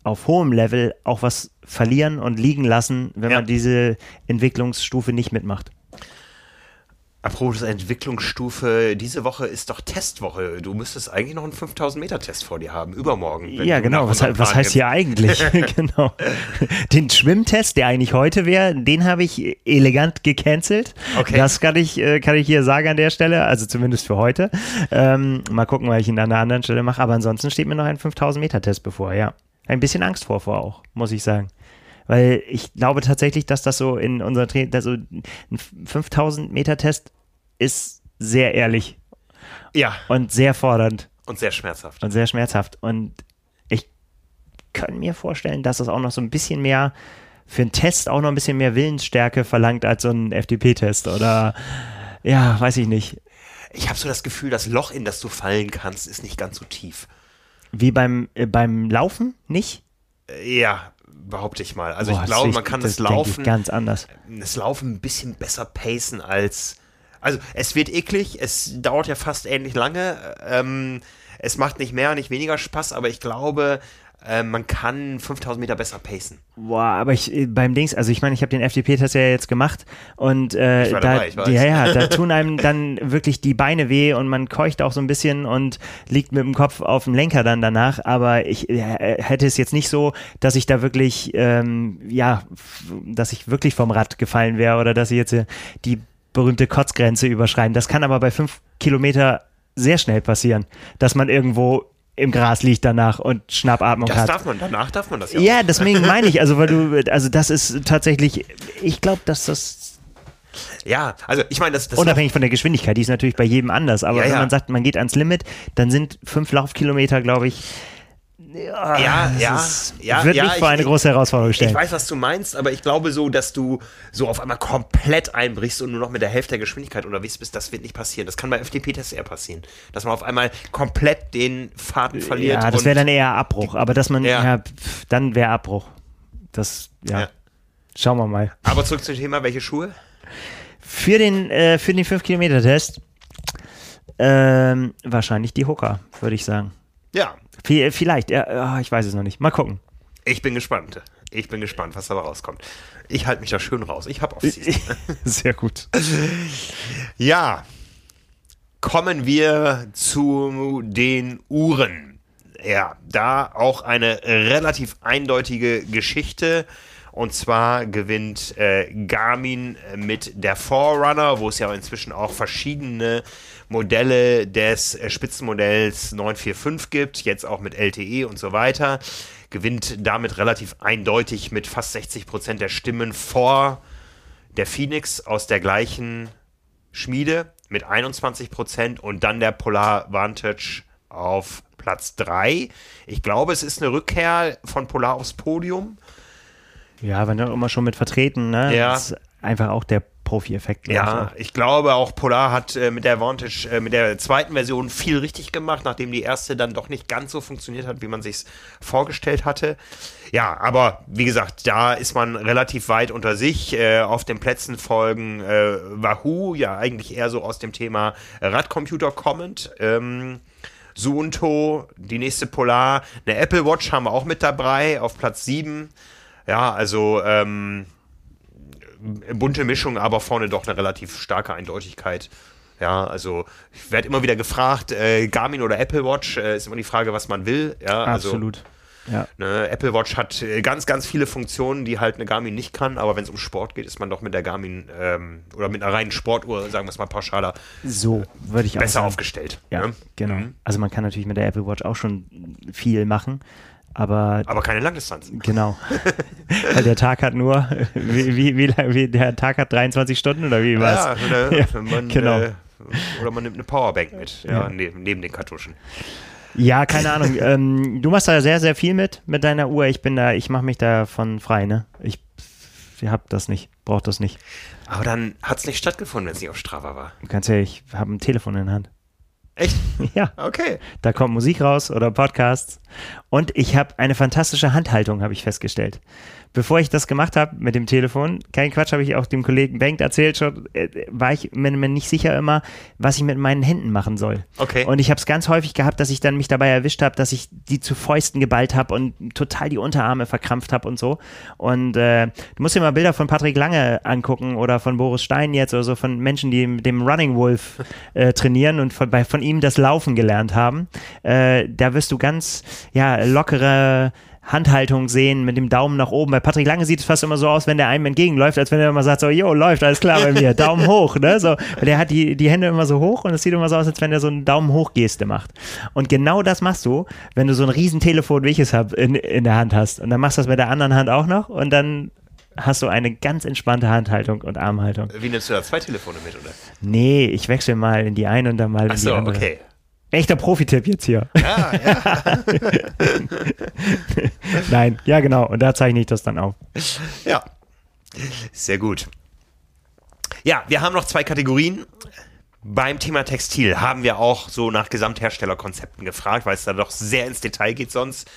auf hohem Level auch was verlieren und liegen lassen, wenn Ja. man diese Entwicklungsstufe nicht mitmacht. Apropos Entwicklungsstufe, diese Woche ist doch Testwoche. Du müsstest eigentlich noch einen 5000 Meter Test vor dir haben, übermorgen. Ja, genau. Was, was heißt hier eigentlich? (laughs) (laughs) genau. Den Schwimmtest, der eigentlich heute wäre, den habe ich elegant gecancelt. Okay. Das kann ich, äh, kann ich hier sagen an der Stelle, also zumindest für heute. Ähm, mal gucken, weil ich ihn an einer anderen Stelle mache. Aber ansonsten steht mir noch ein 5000 Meter Test bevor, ja. Ein bisschen Angst vor, vor auch, muss ich sagen. Weil ich glaube tatsächlich, dass das so in unserer Training, also ein 5000 Meter Test ist sehr ehrlich Ja, und sehr fordernd und sehr schmerzhaft. und sehr schmerzhaft. Und ich kann mir vorstellen, dass das auch noch so ein bisschen mehr für einen Test auch noch ein bisschen mehr Willensstärke verlangt als so ein FDP-Test oder ja, weiß ich nicht. Ich habe so das Gefühl, das Loch, in das du fallen kannst, ist nicht ganz so tief. Wie beim, äh, beim Laufen nicht? Äh, Ja, behaupte ich mal. Also Boah, ich glaube, man kann das das Laufen, ganz anders. das Laufen ein bisschen besser pacen als. Also es wird eklig, es dauert ja fast ähnlich lange. Ähm, es macht nicht mehr, nicht weniger Spaß, aber ich glaube, äh, man kann 5000 Meter besser pacen. Boah, aber ich äh, beim Dings, also ich meine, ich habe den FDP-Test ja jetzt gemacht und äh, da, dabei, ja, ja, da (laughs) tun einem dann wirklich die Beine weh und man keucht auch so ein bisschen und liegt mit dem Kopf auf dem Lenker dann danach. Aber ich äh, hätte es jetzt nicht so, dass ich da wirklich, ähm, ja, dass ich wirklich vom Rad gefallen wäre oder dass ich jetzt äh, die berühmte Kotzgrenze überschreiten. Das kann aber bei fünf Kilometer sehr schnell passieren, dass man irgendwo im Gras liegt danach und Schnappatmung das hat. darf man, danach darf man das ja. Ja, deswegen meine ich, also weil du, also das ist tatsächlich, ich glaube, dass das Ja, also ich meine, das, das unabhängig von der Geschwindigkeit, die ist natürlich bei jedem anders, aber Ja, wenn ja. man sagt, man geht ans Limit, dann sind fünf Laufkilometer, glaube ich, ja, das ja, ist, ja, wird ja, mich vor ich- eine große Herausforderung Ich stellen. weiß, was du meinst, aber ich glaube so, dass du so auf einmal komplett einbrichst und nur noch mit der Hälfte der Geschwindigkeit unterwegs bist, das wird nicht passieren. Das kann bei FDP-Tests eher passieren. Dass man auf einmal komplett den Faden verliert. ja, das wäre dann eher Abbruch, aber dass man, Ja. ja, pf, dann wäre Abbruch. Das, ja. Ja. Schauen wir mal. Aber zurück zum Thema, welche Schuhe? Für den, äh, für den 5-Kilometer-Test ähm, wahrscheinlich die Hooker, würde ich sagen. Ja, vielleicht, ja, ah, ich weiß es noch nicht. Mal gucken. ich bin gespannt. Ich bin gespannt, was dabei rauskommt. Ich halte mich da schön raus. Ich habe Off-Season. (laughs) Sehr gut. Ja, kommen wir zu den Uhren. Ja, da auch eine relativ eindeutige Geschichte. Und zwar gewinnt äh, Garmin mit der Forerunner, wo es ja inzwischen auch verschiedene Modelle des äh, Spitzenmodells 945 gibt, jetzt auch mit LTE und so weiter. Gewinnt damit relativ eindeutig mit fast 60 Prozent der Stimmen vor der Phoenix aus der gleichen Schmiede mit 21 Prozent und dann der Polar Vantage auf Platz 3. Ich glaube, es ist eine Rückkehr von Polar aufs Podium. Ja, wenn dann immer schon mit vertreten, ne? Ja. Das ist einfach auch der Profi-Effekt. Ja, ich glaube auch Polar hat äh, mit der Vantage, äh, mit der zweiten Version viel richtig gemacht, nachdem die erste dann doch nicht ganz so funktioniert hat, wie man sich vorgestellt hatte. Ja, aber wie gesagt, da ist man relativ weit unter sich. Äh, auf den Plätzen folgen äh, Wahoo, ja eigentlich eher so aus dem Thema Radcomputer kommend. Ähm, Suunto, die nächste Polar, eine Apple Watch haben wir auch mit dabei auf Platz 7. Ja, also ähm, bunte Mischung, aber vorne doch eine relativ starke Eindeutigkeit. Ja, also ich werde immer wieder gefragt, äh, Garmin oder Apple Watch, äh, ist immer die Frage, was man will. Ja, also, Absolut. Ja. Ne, Apple Watch hat äh, ganz, ganz viele Funktionen, die halt eine Garmin nicht kann, aber wenn es um Sport geht, ist man doch mit der Garmin ähm, oder mit einer reinen Sportuhr, sagen wir es mal pauschaler, So würde ich besser aufgestellt. Ja, ne? genau. Mhm. Also man kann natürlich mit der Apple Watch auch schon viel machen, aber Aber keine Langdistanz. genau. (laughs) Weil der Tag hat nur, wie, wie, wie, wie der Tag hat 23 Stunden oder wie was? Ja, ne, Ja, man, genau. äh, oder man nimmt eine Powerbank mit, ja, Ja. Neben, neben den Kartuschen. Ja, keine Ahnung. (laughs) ähm, du machst da sehr, sehr viel mit, mit deiner Uhr. Ich bin da, ich mache mich davon frei, ne? Ich, ich hab das nicht, brauch das nicht. Aber dann hat es nicht stattgefunden, wenn es nicht auf Strava war. Ganz ehrlich, ich habe ein Telefon in der Hand. Echt? (laughs) Ja, Okay. da kommt Musik raus oder Podcasts. Und ich habe eine fantastische Handhaltung, habe ich festgestellt. Bevor ich das gemacht habe mit dem Telefon, kein Quatsch, habe ich auch dem Kollegen Bengt erzählt schon, äh, war ich mir, mir nicht sicher immer, was ich mit meinen Händen machen soll. Okay. Und ich habe es ganz häufig gehabt, dass ich dann mich dabei erwischt habe, dass ich die zu Fäusten geballt habe und total die Unterarme verkrampft habe und so. Und äh, du musst dir mal Bilder von Patrick Lange angucken oder von Boris Stein jetzt oder so, von Menschen, die mit dem Running Wolf äh, trainieren und von, bei, von ihm das Laufen gelernt haben. Äh, da wirst du ganz ja, lockere Handhaltung sehen mit dem Daumen nach oben. Bei Patrick Lange sieht es fast immer so aus, wenn der einem entgegenläuft, als wenn er immer sagt so, jo, läuft, alles klar bei mir, Daumen hoch, ne? So, weil der hat die, die Hände immer so hoch und es sieht immer so aus, als wenn er so einen Daumen hoch Geste macht. Und genau das machst du, wenn du so ein riesen Telefon, wie ich es habe, in, in der Hand hast. Und dann machst du das mit der anderen Hand auch noch und dann hast du eine ganz entspannte Handhaltung und Armhaltung. Wie nimmst du da zwei Telefone mit, oder? Nee, ich wechsle mal in die eine und dann mal in Ach die so, andere. okay. Echter Profi-Tipp jetzt hier. Ja, ja. (laughs) Nein, ja genau. Und da zeichne ich das dann auf. ja. Sehr gut. Ja, wir haben noch zwei Kategorien. Beim Thema Textil haben wir auch so nach Gesamtherstellerkonzepten gefragt, weil es da doch sehr ins Detail geht sonst.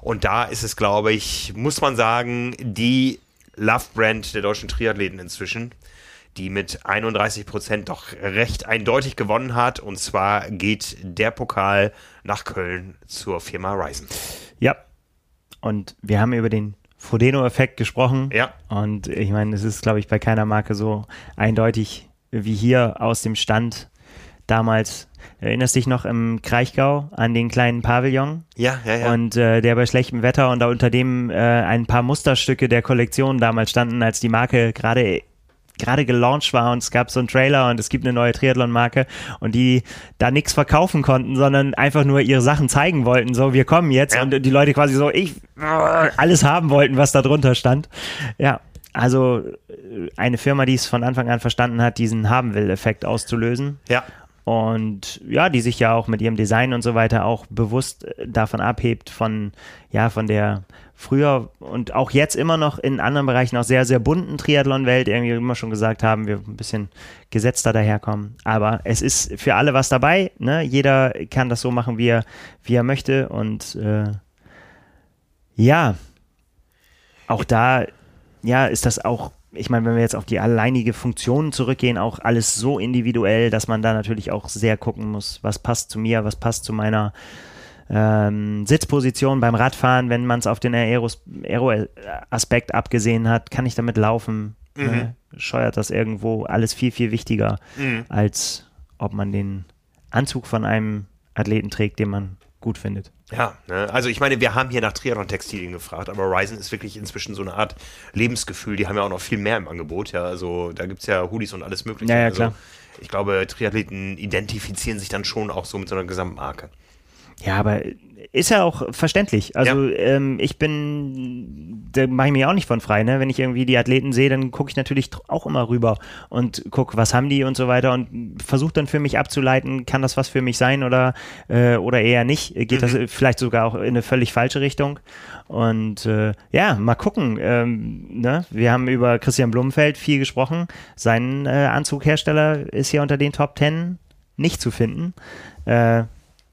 Und da ist es, glaube ich, muss man sagen, die Love-Brand der deutschen Triathleten inzwischen, die mit 31 Prozent doch recht eindeutig gewonnen hat. Und zwar geht der Pokal nach Köln zur Firma Ryzen. Ja. Und wir haben über den Frodeno-Effekt gesprochen. Ja. Und ich meine, es ist, glaube ich, bei keiner Marke so eindeutig wie hier aus dem Stand damals. Erinnerst dich noch im Kraichgau an den kleinen Pavillon? Ja, ja, ja. Und äh, der bei schlechtem Wetter und da unter dem äh, ein paar Musterstücke der Kollektion damals standen, als die Marke gerade gerade gelauncht war und es gab so einen Trailer und es gibt eine neue Triathlon-Marke und die da nichts verkaufen konnten, sondern einfach nur ihre Sachen zeigen wollten. So, wir kommen jetzt ja. und die Leute quasi so, ich alles haben wollten, was da drunter stand. Ja, also eine Firma, die es von Anfang an verstanden hat, diesen haben will Effekt auszulösen. Ja. Und ja, die sich ja auch mit ihrem Design und so weiter auch bewusst davon abhebt, von, ja, von der früher und auch jetzt immer noch in anderen Bereichen auch sehr, sehr bunten Triathlon-Welt, irgendwie immer schon gesagt haben, wir ein bisschen gesetzter daherkommen. Aber es ist für alle was dabei. Ne? Jeder kann das so machen, wie er, wie er möchte. Und äh, ja, auch da ja, ist das auch ich meine, wenn wir jetzt auf die alleinige Funktion zurückgehen, auch alles so individuell, dass man da natürlich auch sehr gucken muss, was passt zu mir, was passt zu meiner ähm, Sitzposition beim Radfahren, wenn man es auf den Aero-Aspekt abgesehen hat, kann ich damit laufen? Mhm. Ne? Scheuert das irgendwo alles viel, viel wichtiger, mhm. als ob man den Anzug von einem Athleten trägt, den man gut findet. Ja, ne? also ich meine, wir haben hier nach Triathlon-Textilien gefragt, aber Ryzen ist wirklich inzwischen so eine Art Lebensgefühl. Die haben ja auch noch viel mehr im Angebot. Ja, also da gibt es ja Hoodies und alles Mögliche. Ja, ja, also, klar. Ich glaube, Triathleten identifizieren sich dann schon auch so mit so einer Gesamtmarke. Ja, aber ist ja auch verständlich. Also ja. ähm, ich bin, da mache ich mich auch nicht von frei. Ne? Wenn ich irgendwie die Athleten sehe, dann gucke ich natürlich auch immer rüber und gucke, was haben die und so weiter und versuche dann für mich abzuleiten, kann das was für mich sein oder, äh, oder eher nicht? Geht mhm. das vielleicht sogar auch in eine völlig falsche Richtung? Und äh, ja, mal gucken. Ähm, ne? Wir haben über Christian Blumenfeld viel gesprochen. Sein äh, Anzughersteller ist ja unter den Top Ten nicht zu finden. Äh,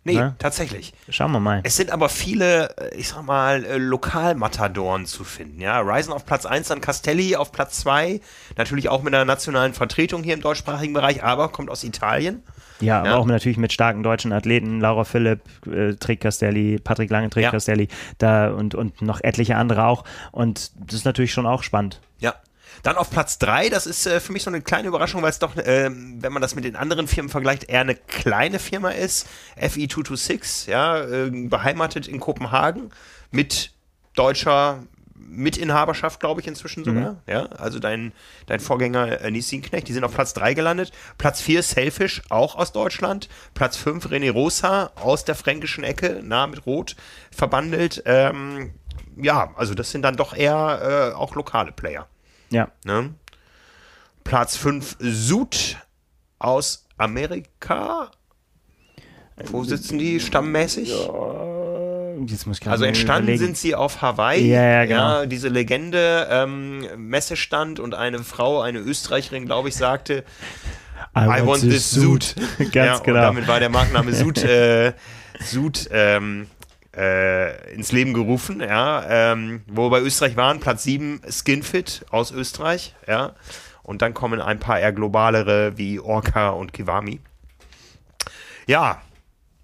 Nee, ne? tatsächlich. Schauen wir mal. Es sind aber viele, äh, ich sag mal, äh, Lokalmatadoren zu finden. Ja, Ryzen auf Platz 1, dann Castelli auf Platz 2. Natürlich auch mit einer nationalen Vertretung hier im deutschsprachigen Bereich, aber kommt aus Italien. Ja, aber auch natürlich mit starken deutschen Athleten. Laura Philipp äh, trägt Castelli, Patrick Lange trägt ja. Castelli da und, und noch etliche andere auch. Und das ist natürlich schon auch spannend. Dann auf Platz 3, das ist äh, für mich so eine kleine Überraschung, weil es doch, äh, wenn man das mit den anderen Firmen vergleicht, eher eine kleine Firma ist. FE226, ja, äh, beheimatet in Kopenhagen mit deutscher Mitinhaberschaft, glaube ich, inzwischen sogar. Mhm. Ja, also dein, dein Vorgänger äh, Nissin Knecht, die sind auf Platz 3 gelandet. Platz 4 Selfish, auch aus Deutschland. Platz 5 René Rosa aus der fränkischen Ecke, nah mit Rot verbandelt. Ähm, ja, also das sind dann doch eher äh, auch lokale Player. Ja. Ne? Platz 5 Sud aus Amerika. Wo sitzen die stammmäßig? Ich also entstanden überlegen. sind sie auf Hawaii. Ja, ja, genau. Ja, diese Legende, ähm, Messestand und eine Frau, eine Österreicherin, glaube ich, sagte, I, I want, want, this suit. (laughs) Ganz ja, genau. Und damit war der Markenname Sud, äh, (laughs) Sud ähm, äh, ins Leben gerufen, ja, ähm, wo wir bei Österreich waren, Platz 7 Skinfit aus Österreich, ja, und dann kommen ein paar eher globalere wie Orca und Kiwami. Ja,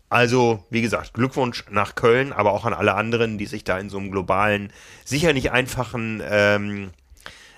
also, wie gesagt, Glückwunsch nach Köln, aber auch an alle anderen, die sich da in so einem globalen, sicher nicht einfachen ähm,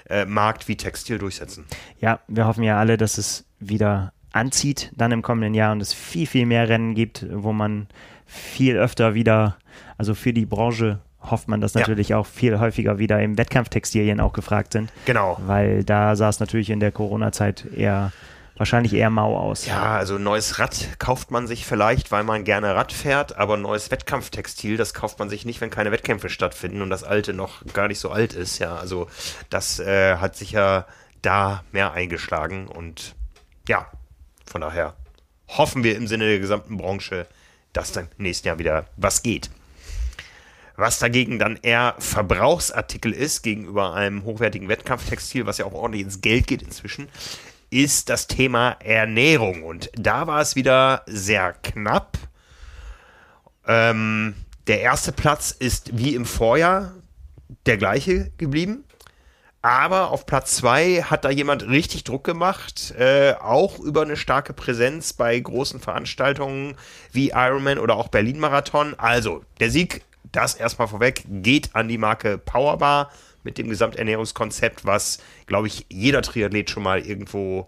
äh, Markt wie Textil durchsetzen. Ja, wir hoffen ja alle, dass es wieder anzieht dann im kommenden Jahr und es viel, viel mehr Rennen gibt, wo man viel öfter wieder, also für die Branche hofft man, dass natürlich ja. auch viel häufiger wieder im Wettkampftextilien auch gefragt sind. Genau. Weil da sah es natürlich in der Corona-Zeit eher wahrscheinlich eher mau aus. Ja, also neues Rad kauft man sich vielleicht, weil man gerne Rad fährt, aber neues Wettkampftextil, das kauft man sich nicht, wenn keine Wettkämpfe stattfinden und das alte noch gar nicht so alt ist. Ja, also das äh, hat sich ja da mehr eingeschlagen und ja, von daher hoffen wir im Sinne der gesamten Branche, dass dann im nächsten Jahr wieder was geht. Was dagegen dann eher Verbrauchsartikel ist gegenüber einem hochwertigen Wettkampftextil, was ja auch ordentlich ins Geld geht inzwischen, ist das Thema Ernährung. Und da war es wieder sehr knapp. Ähm, der erste Platz ist wie im Vorjahr der gleiche geblieben. Aber auf Platz 2 hat da jemand richtig Druck gemacht, äh, auch über eine starke Präsenz bei großen Veranstaltungen wie Ironman oder auch Berlin Marathon. Also, der Sieg, das erstmal vorweg, geht an die Marke Powerbar mit dem Gesamternährungskonzept, was, glaube ich, jeder Triathlet schon mal irgendwo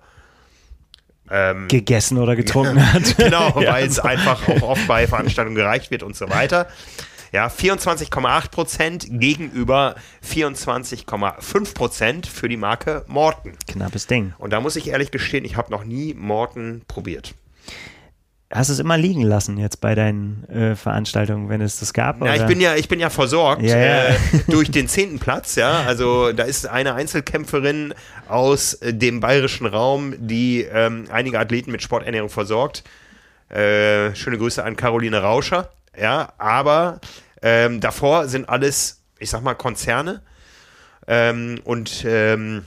ähm, gegessen oder getrunken (laughs) hat. genau, (laughs) weil es einfach auch oft bei Veranstaltungen gereicht wird und so weiter. Ja, 24,8 Prozent gegenüber 24,5 Prozent für die Marke Morton. Knappes Ding. Und da muss ich ehrlich gestehen, ich habe noch nie Morton probiert. Hast du es immer liegen lassen jetzt bei deinen äh, Veranstaltungen, wenn es das gab? Ja, ich bin ja, ich bin ja versorgt Ja, ja. Äh, durch den zehnten Platz, ja. Also da ist eine Einzelkämpferin aus äh, dem bayerischen Raum, die ähm, einige Athleten mit Sporternährung versorgt. Äh, schöne Grüße an Caroline Rauscher. Ja, aber ähm, davor sind alles, ich sag mal, Konzerne. Ähm, und ähm,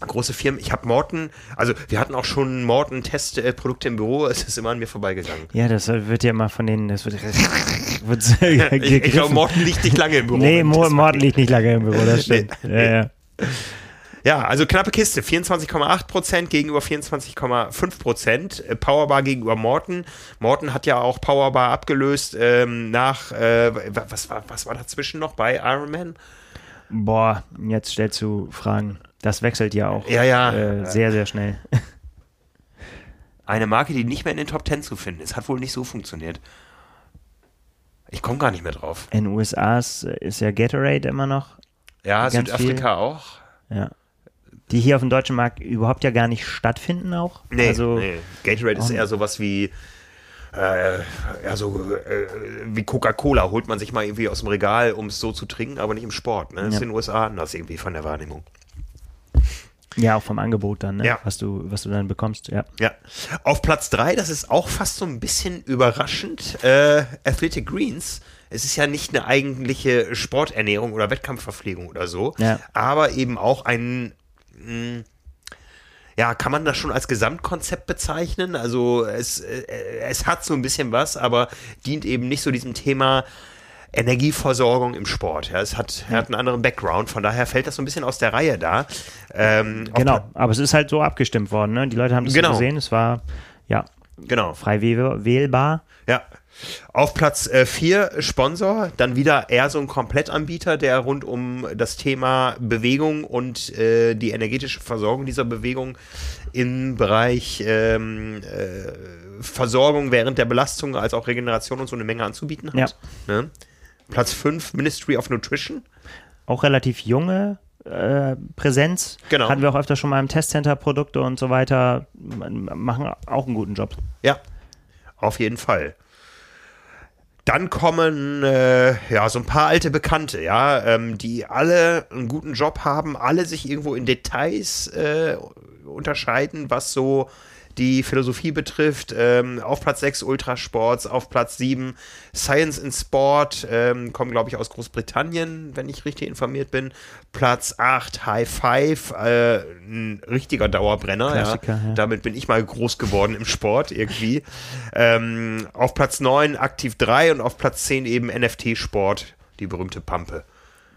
große Firmen. Ich habe Morton, also wir hatten auch schon Morton-Testprodukte im Büro, (laughs) es ist immer an mir vorbeigegangen. Ja, das wird ja immer von denen, das wird, (laughs) wird (laughs) Ich, ich glaube, Morton liegt nicht lange im Büro. Nee, Morten liegt nicht lange im Büro, das stimmt. Nee. Ja, ja. Ja, also knappe Kiste. 24,8% gegenüber 24,5%. Äh, Powerbar gegenüber Morton. Morton hat ja auch Powerbar abgelöst ähm, nach, äh, wa- was, war, was war dazwischen noch bei Ironman? Boah, jetzt stellst du Fragen. Das wechselt ja auch Ja, ja. Äh, sehr, sehr schnell. Eine Marke, die nicht mehr in den Top 10 zu finden ist. Hat wohl nicht so funktioniert. Ich komme gar nicht mehr drauf. In den USA ist, ist ja Gatorade immer noch. Ja, Südafrika auch. Ja. Die hier auf dem deutschen Markt überhaupt ja gar nicht stattfinden auch. Nee, also, nee. Gatorade ist eher sowas wie äh, ja, so äh, wie Coca-Cola holt man sich mal irgendwie aus dem Regal, um es so zu trinken, aber nicht im Sport. Ne? Das ist Ja. in den USA anders irgendwie von der Wahrnehmung. Ja, auch vom Angebot dann, ne? Ja. was, du, was du dann bekommst. Ja. Ja. Auf Platz 3, das ist auch fast so ein bisschen überraschend, äh, Athletic Greens. Es ist ja nicht eine eigentliche Sporternährung oder Wettkampfverpflegung oder so, Ja. aber eben auch ein, mh, ja, kann man das schon als Gesamtkonzept bezeichnen? Also es, äh, es hat so ein bisschen was, aber dient eben nicht so diesem Thema Energieversorgung im Sport. Ja, es hat, hat einen anderen Background, von daher fällt das so ein bisschen aus der Reihe da. Ähm, Genau, aber es ist halt so abgestimmt worden. Ne? Die Leute haben das Genau. so gesehen. Es war ja Genau. frei wähl- wählbar. Ja. Auf Platz 4 Sponsor, dann wieder eher so ein Komplettanbieter, der rund um das Thema Bewegung und äh, die energetische Versorgung dieser Bewegung im Bereich ähm, äh, Versorgung während der Belastung als auch Regeneration und so eine Menge anzubieten hat. Ne? Platz 5 Ministry of Nutrition. Auch relativ junge äh, Präsenz. Genau. Hatten wir auch öfter schon mal im Testcenter Produkte und so weiter. Machen auch einen guten Job. Ja, auf jeden Fall. Dann kommen äh, ja so ein paar alte Bekannte, ja, ähm, die alle einen guten Job haben, alle sich irgendwo in Details äh, unterscheiden, was so die Philosophie betrifft. Ähm, auf Platz 6 Ultrasports, auf Platz 7 Science in Sport, ähm, kommen glaube ich aus Großbritannien, wenn ich richtig informiert bin. Platz 8 High Five, äh, ein richtiger Dauerbrenner. Ja. ja. Damit bin ich mal groß geworden im Sport irgendwie. ähm, auf Platz 9 Aktiv 3 und auf Platz 10 eben NFT-Sport, die berühmte Pampe.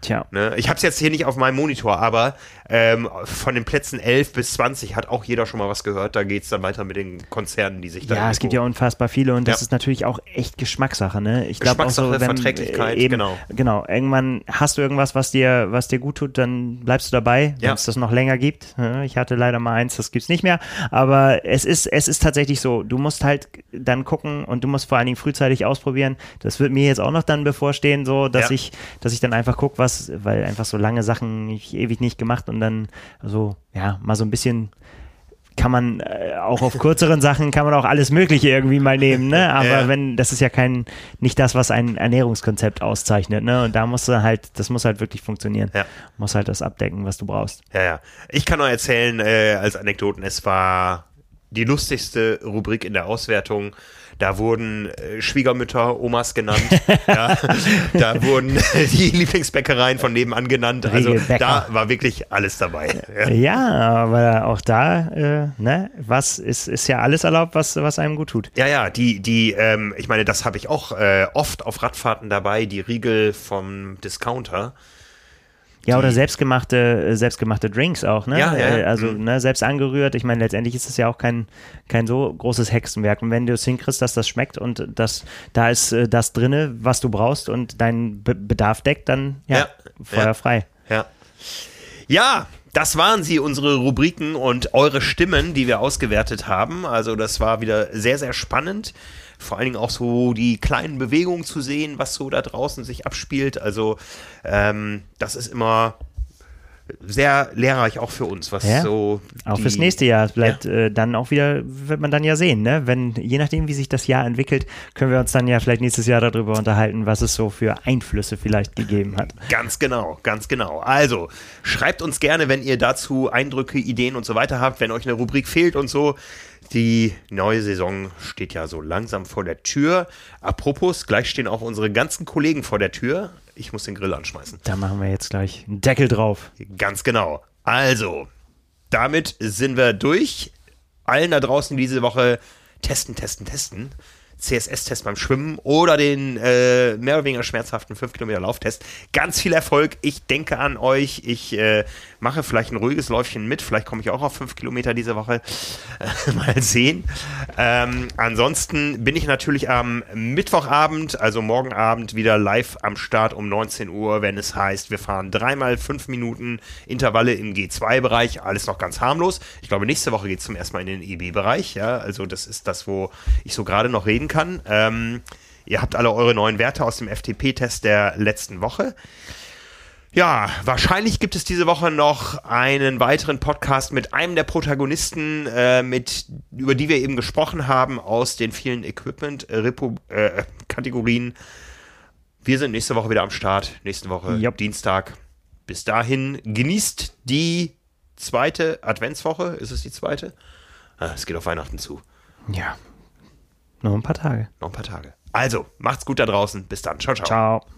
Tja. Ne? Ich habe es jetzt hier nicht auf meinem Monitor, aber ähm, von den Plätzen 11 bis 20 hat auch jeder schon mal was gehört. Da geht es dann weiter mit den Konzernen, die sich da Ja, es gibt ja unfassbar viele und das Ja. ist natürlich auch echt Geschmackssache, ne? Ich glaube auch so, Geschmackssache, wenn, Verträglichkeit, eben, genau. Genau, irgendwann hast du irgendwas, was dir, was dir gut tut, dann bleibst du dabei, wenn Ja. es das noch länger gibt. Ja, Ich hatte leider mal eins, das gibt's nicht mehr, aber es ist, es ist tatsächlich so, du musst halt dann gucken und du musst vor allen Dingen frühzeitig ausprobieren. Das wird mir jetzt auch noch dann bevorstehen, so, dass Ja. ich, dass ich dann einfach gucke, was, weil einfach so lange Sachen ich ewig nicht gemacht und dann so, ja, mal so ein bisschen kann man äh, auch auf (laughs) kürzeren Sachen kann man auch alles Mögliche irgendwie mal nehmen, ne? Aber Ja. wenn das ist ja kein nicht das, was ein Ernährungskonzept auszeichnet, ne? Und da musst du halt, das muss halt wirklich funktionieren. Ja. Muss halt das abdecken, was du brauchst. Ja, ja. Ich kann nur erzählen, äh, als Anekdoten, es war die lustigste Rubrik in der Auswertung. Da wurden äh, Schwiegermütter, Omas genannt. (laughs) ja, da wurden äh, die Lieblingsbäckereien von nebenan genannt. Also da war wirklich alles dabei. Ja. Ja, aber auch da, äh, ne, was ist, ist ja alles erlaubt, was, was einem gut tut. Ja, ja, die, die, ähm, ich meine, das habe ich auch äh, oft auf Radfahrten dabei, die Riegel vom Discounter. Ja, oder selbstgemachte, äh, selbstgemachte Drinks auch, ne? Ja, ja. Äh, Also, Mhm. ne, selbst angerührt. Ich meine, letztendlich ist es ja auch kein, kein so großes Hexenwerk. Und wenn du es hinkriegst, dass das schmeckt und das, da ist äh, das drinne, was du brauchst und deinen Be Bedarf deckt, dann ja, Ja, Feuer ja. frei. Ja. Ja, das waren sie, unsere Rubriken und eure Stimmen, die wir ausgewertet haben. Also das war wieder sehr, sehr spannend. Vor allen Dingen auch so die kleinen Bewegungen zu sehen, was so da draußen sich abspielt. Also ähm, das ist immer sehr lehrreich auch für uns, was Ja, so Auch fürs nächste Jahr bleibt äh, dann auch wieder, wird man dann ja sehen, ne? Wenn, je nachdem, wie sich das Jahr entwickelt, können wir uns dann ja vielleicht nächstes Jahr darüber unterhalten, was es so für Einflüsse vielleicht gegeben hat. Ganz genau, ganz genau. Also, schreibt uns gerne, wenn ihr dazu Eindrücke, Ideen und so weiter habt, wenn euch eine Rubrik fehlt und so. Die neue Saison steht ja so langsam vor der Tür. Apropos, gleich stehen auch unsere ganzen Kollegen vor der Tür. Ich muss den Grill anschmeißen. Da machen wir jetzt gleich einen Deckel drauf. Ganz genau. Also, damit sind wir durch. Allen da draußen diese Woche testen, testen, testen. CSS-Test beim Schwimmen oder den äh, mehr oder weniger schmerzhaften 5 Kilometer Lauftest. Ganz viel Erfolg. Ich denke an euch. Ich äh, mache vielleicht ein ruhiges Läufchen mit. Vielleicht komme ich auch auf 5 Kilometer diese Woche. (laughs) Mal sehen. Ähm, ansonsten bin ich natürlich am Mittwochabend, also morgen Abend, wieder live am Start um 19 Uhr, wenn es heißt, wir fahren dreimal 5 Minuten Intervalle im G2-Bereich. Alles noch ganz harmlos. Ich glaube, nächste Woche geht es zum ersten Mal in den EB-Bereich. Ja, also das ist das, wo ich so gerade noch reden kann. Ähm, ihr habt alle eure neuen Werte aus dem FTP-Test der letzten Woche. Ja, wahrscheinlich gibt es diese Woche noch einen weiteren Podcast mit einem der Protagonisten, äh, mit, über die wir eben gesprochen haben, aus den vielen Equipment-Kategorien. wir sind nächste Woche wieder am Start. Nächste Woche, Jupp. Dienstag. Bis dahin, genießt die zweite Adventswoche. Ist es die zweite? Ah, es geht auf Weihnachten zu. Ja. Noch ein paar Tage. Noch ein paar Tage. Also, macht's gut da draußen. Bis dann. Ciao, ciao. Ciao.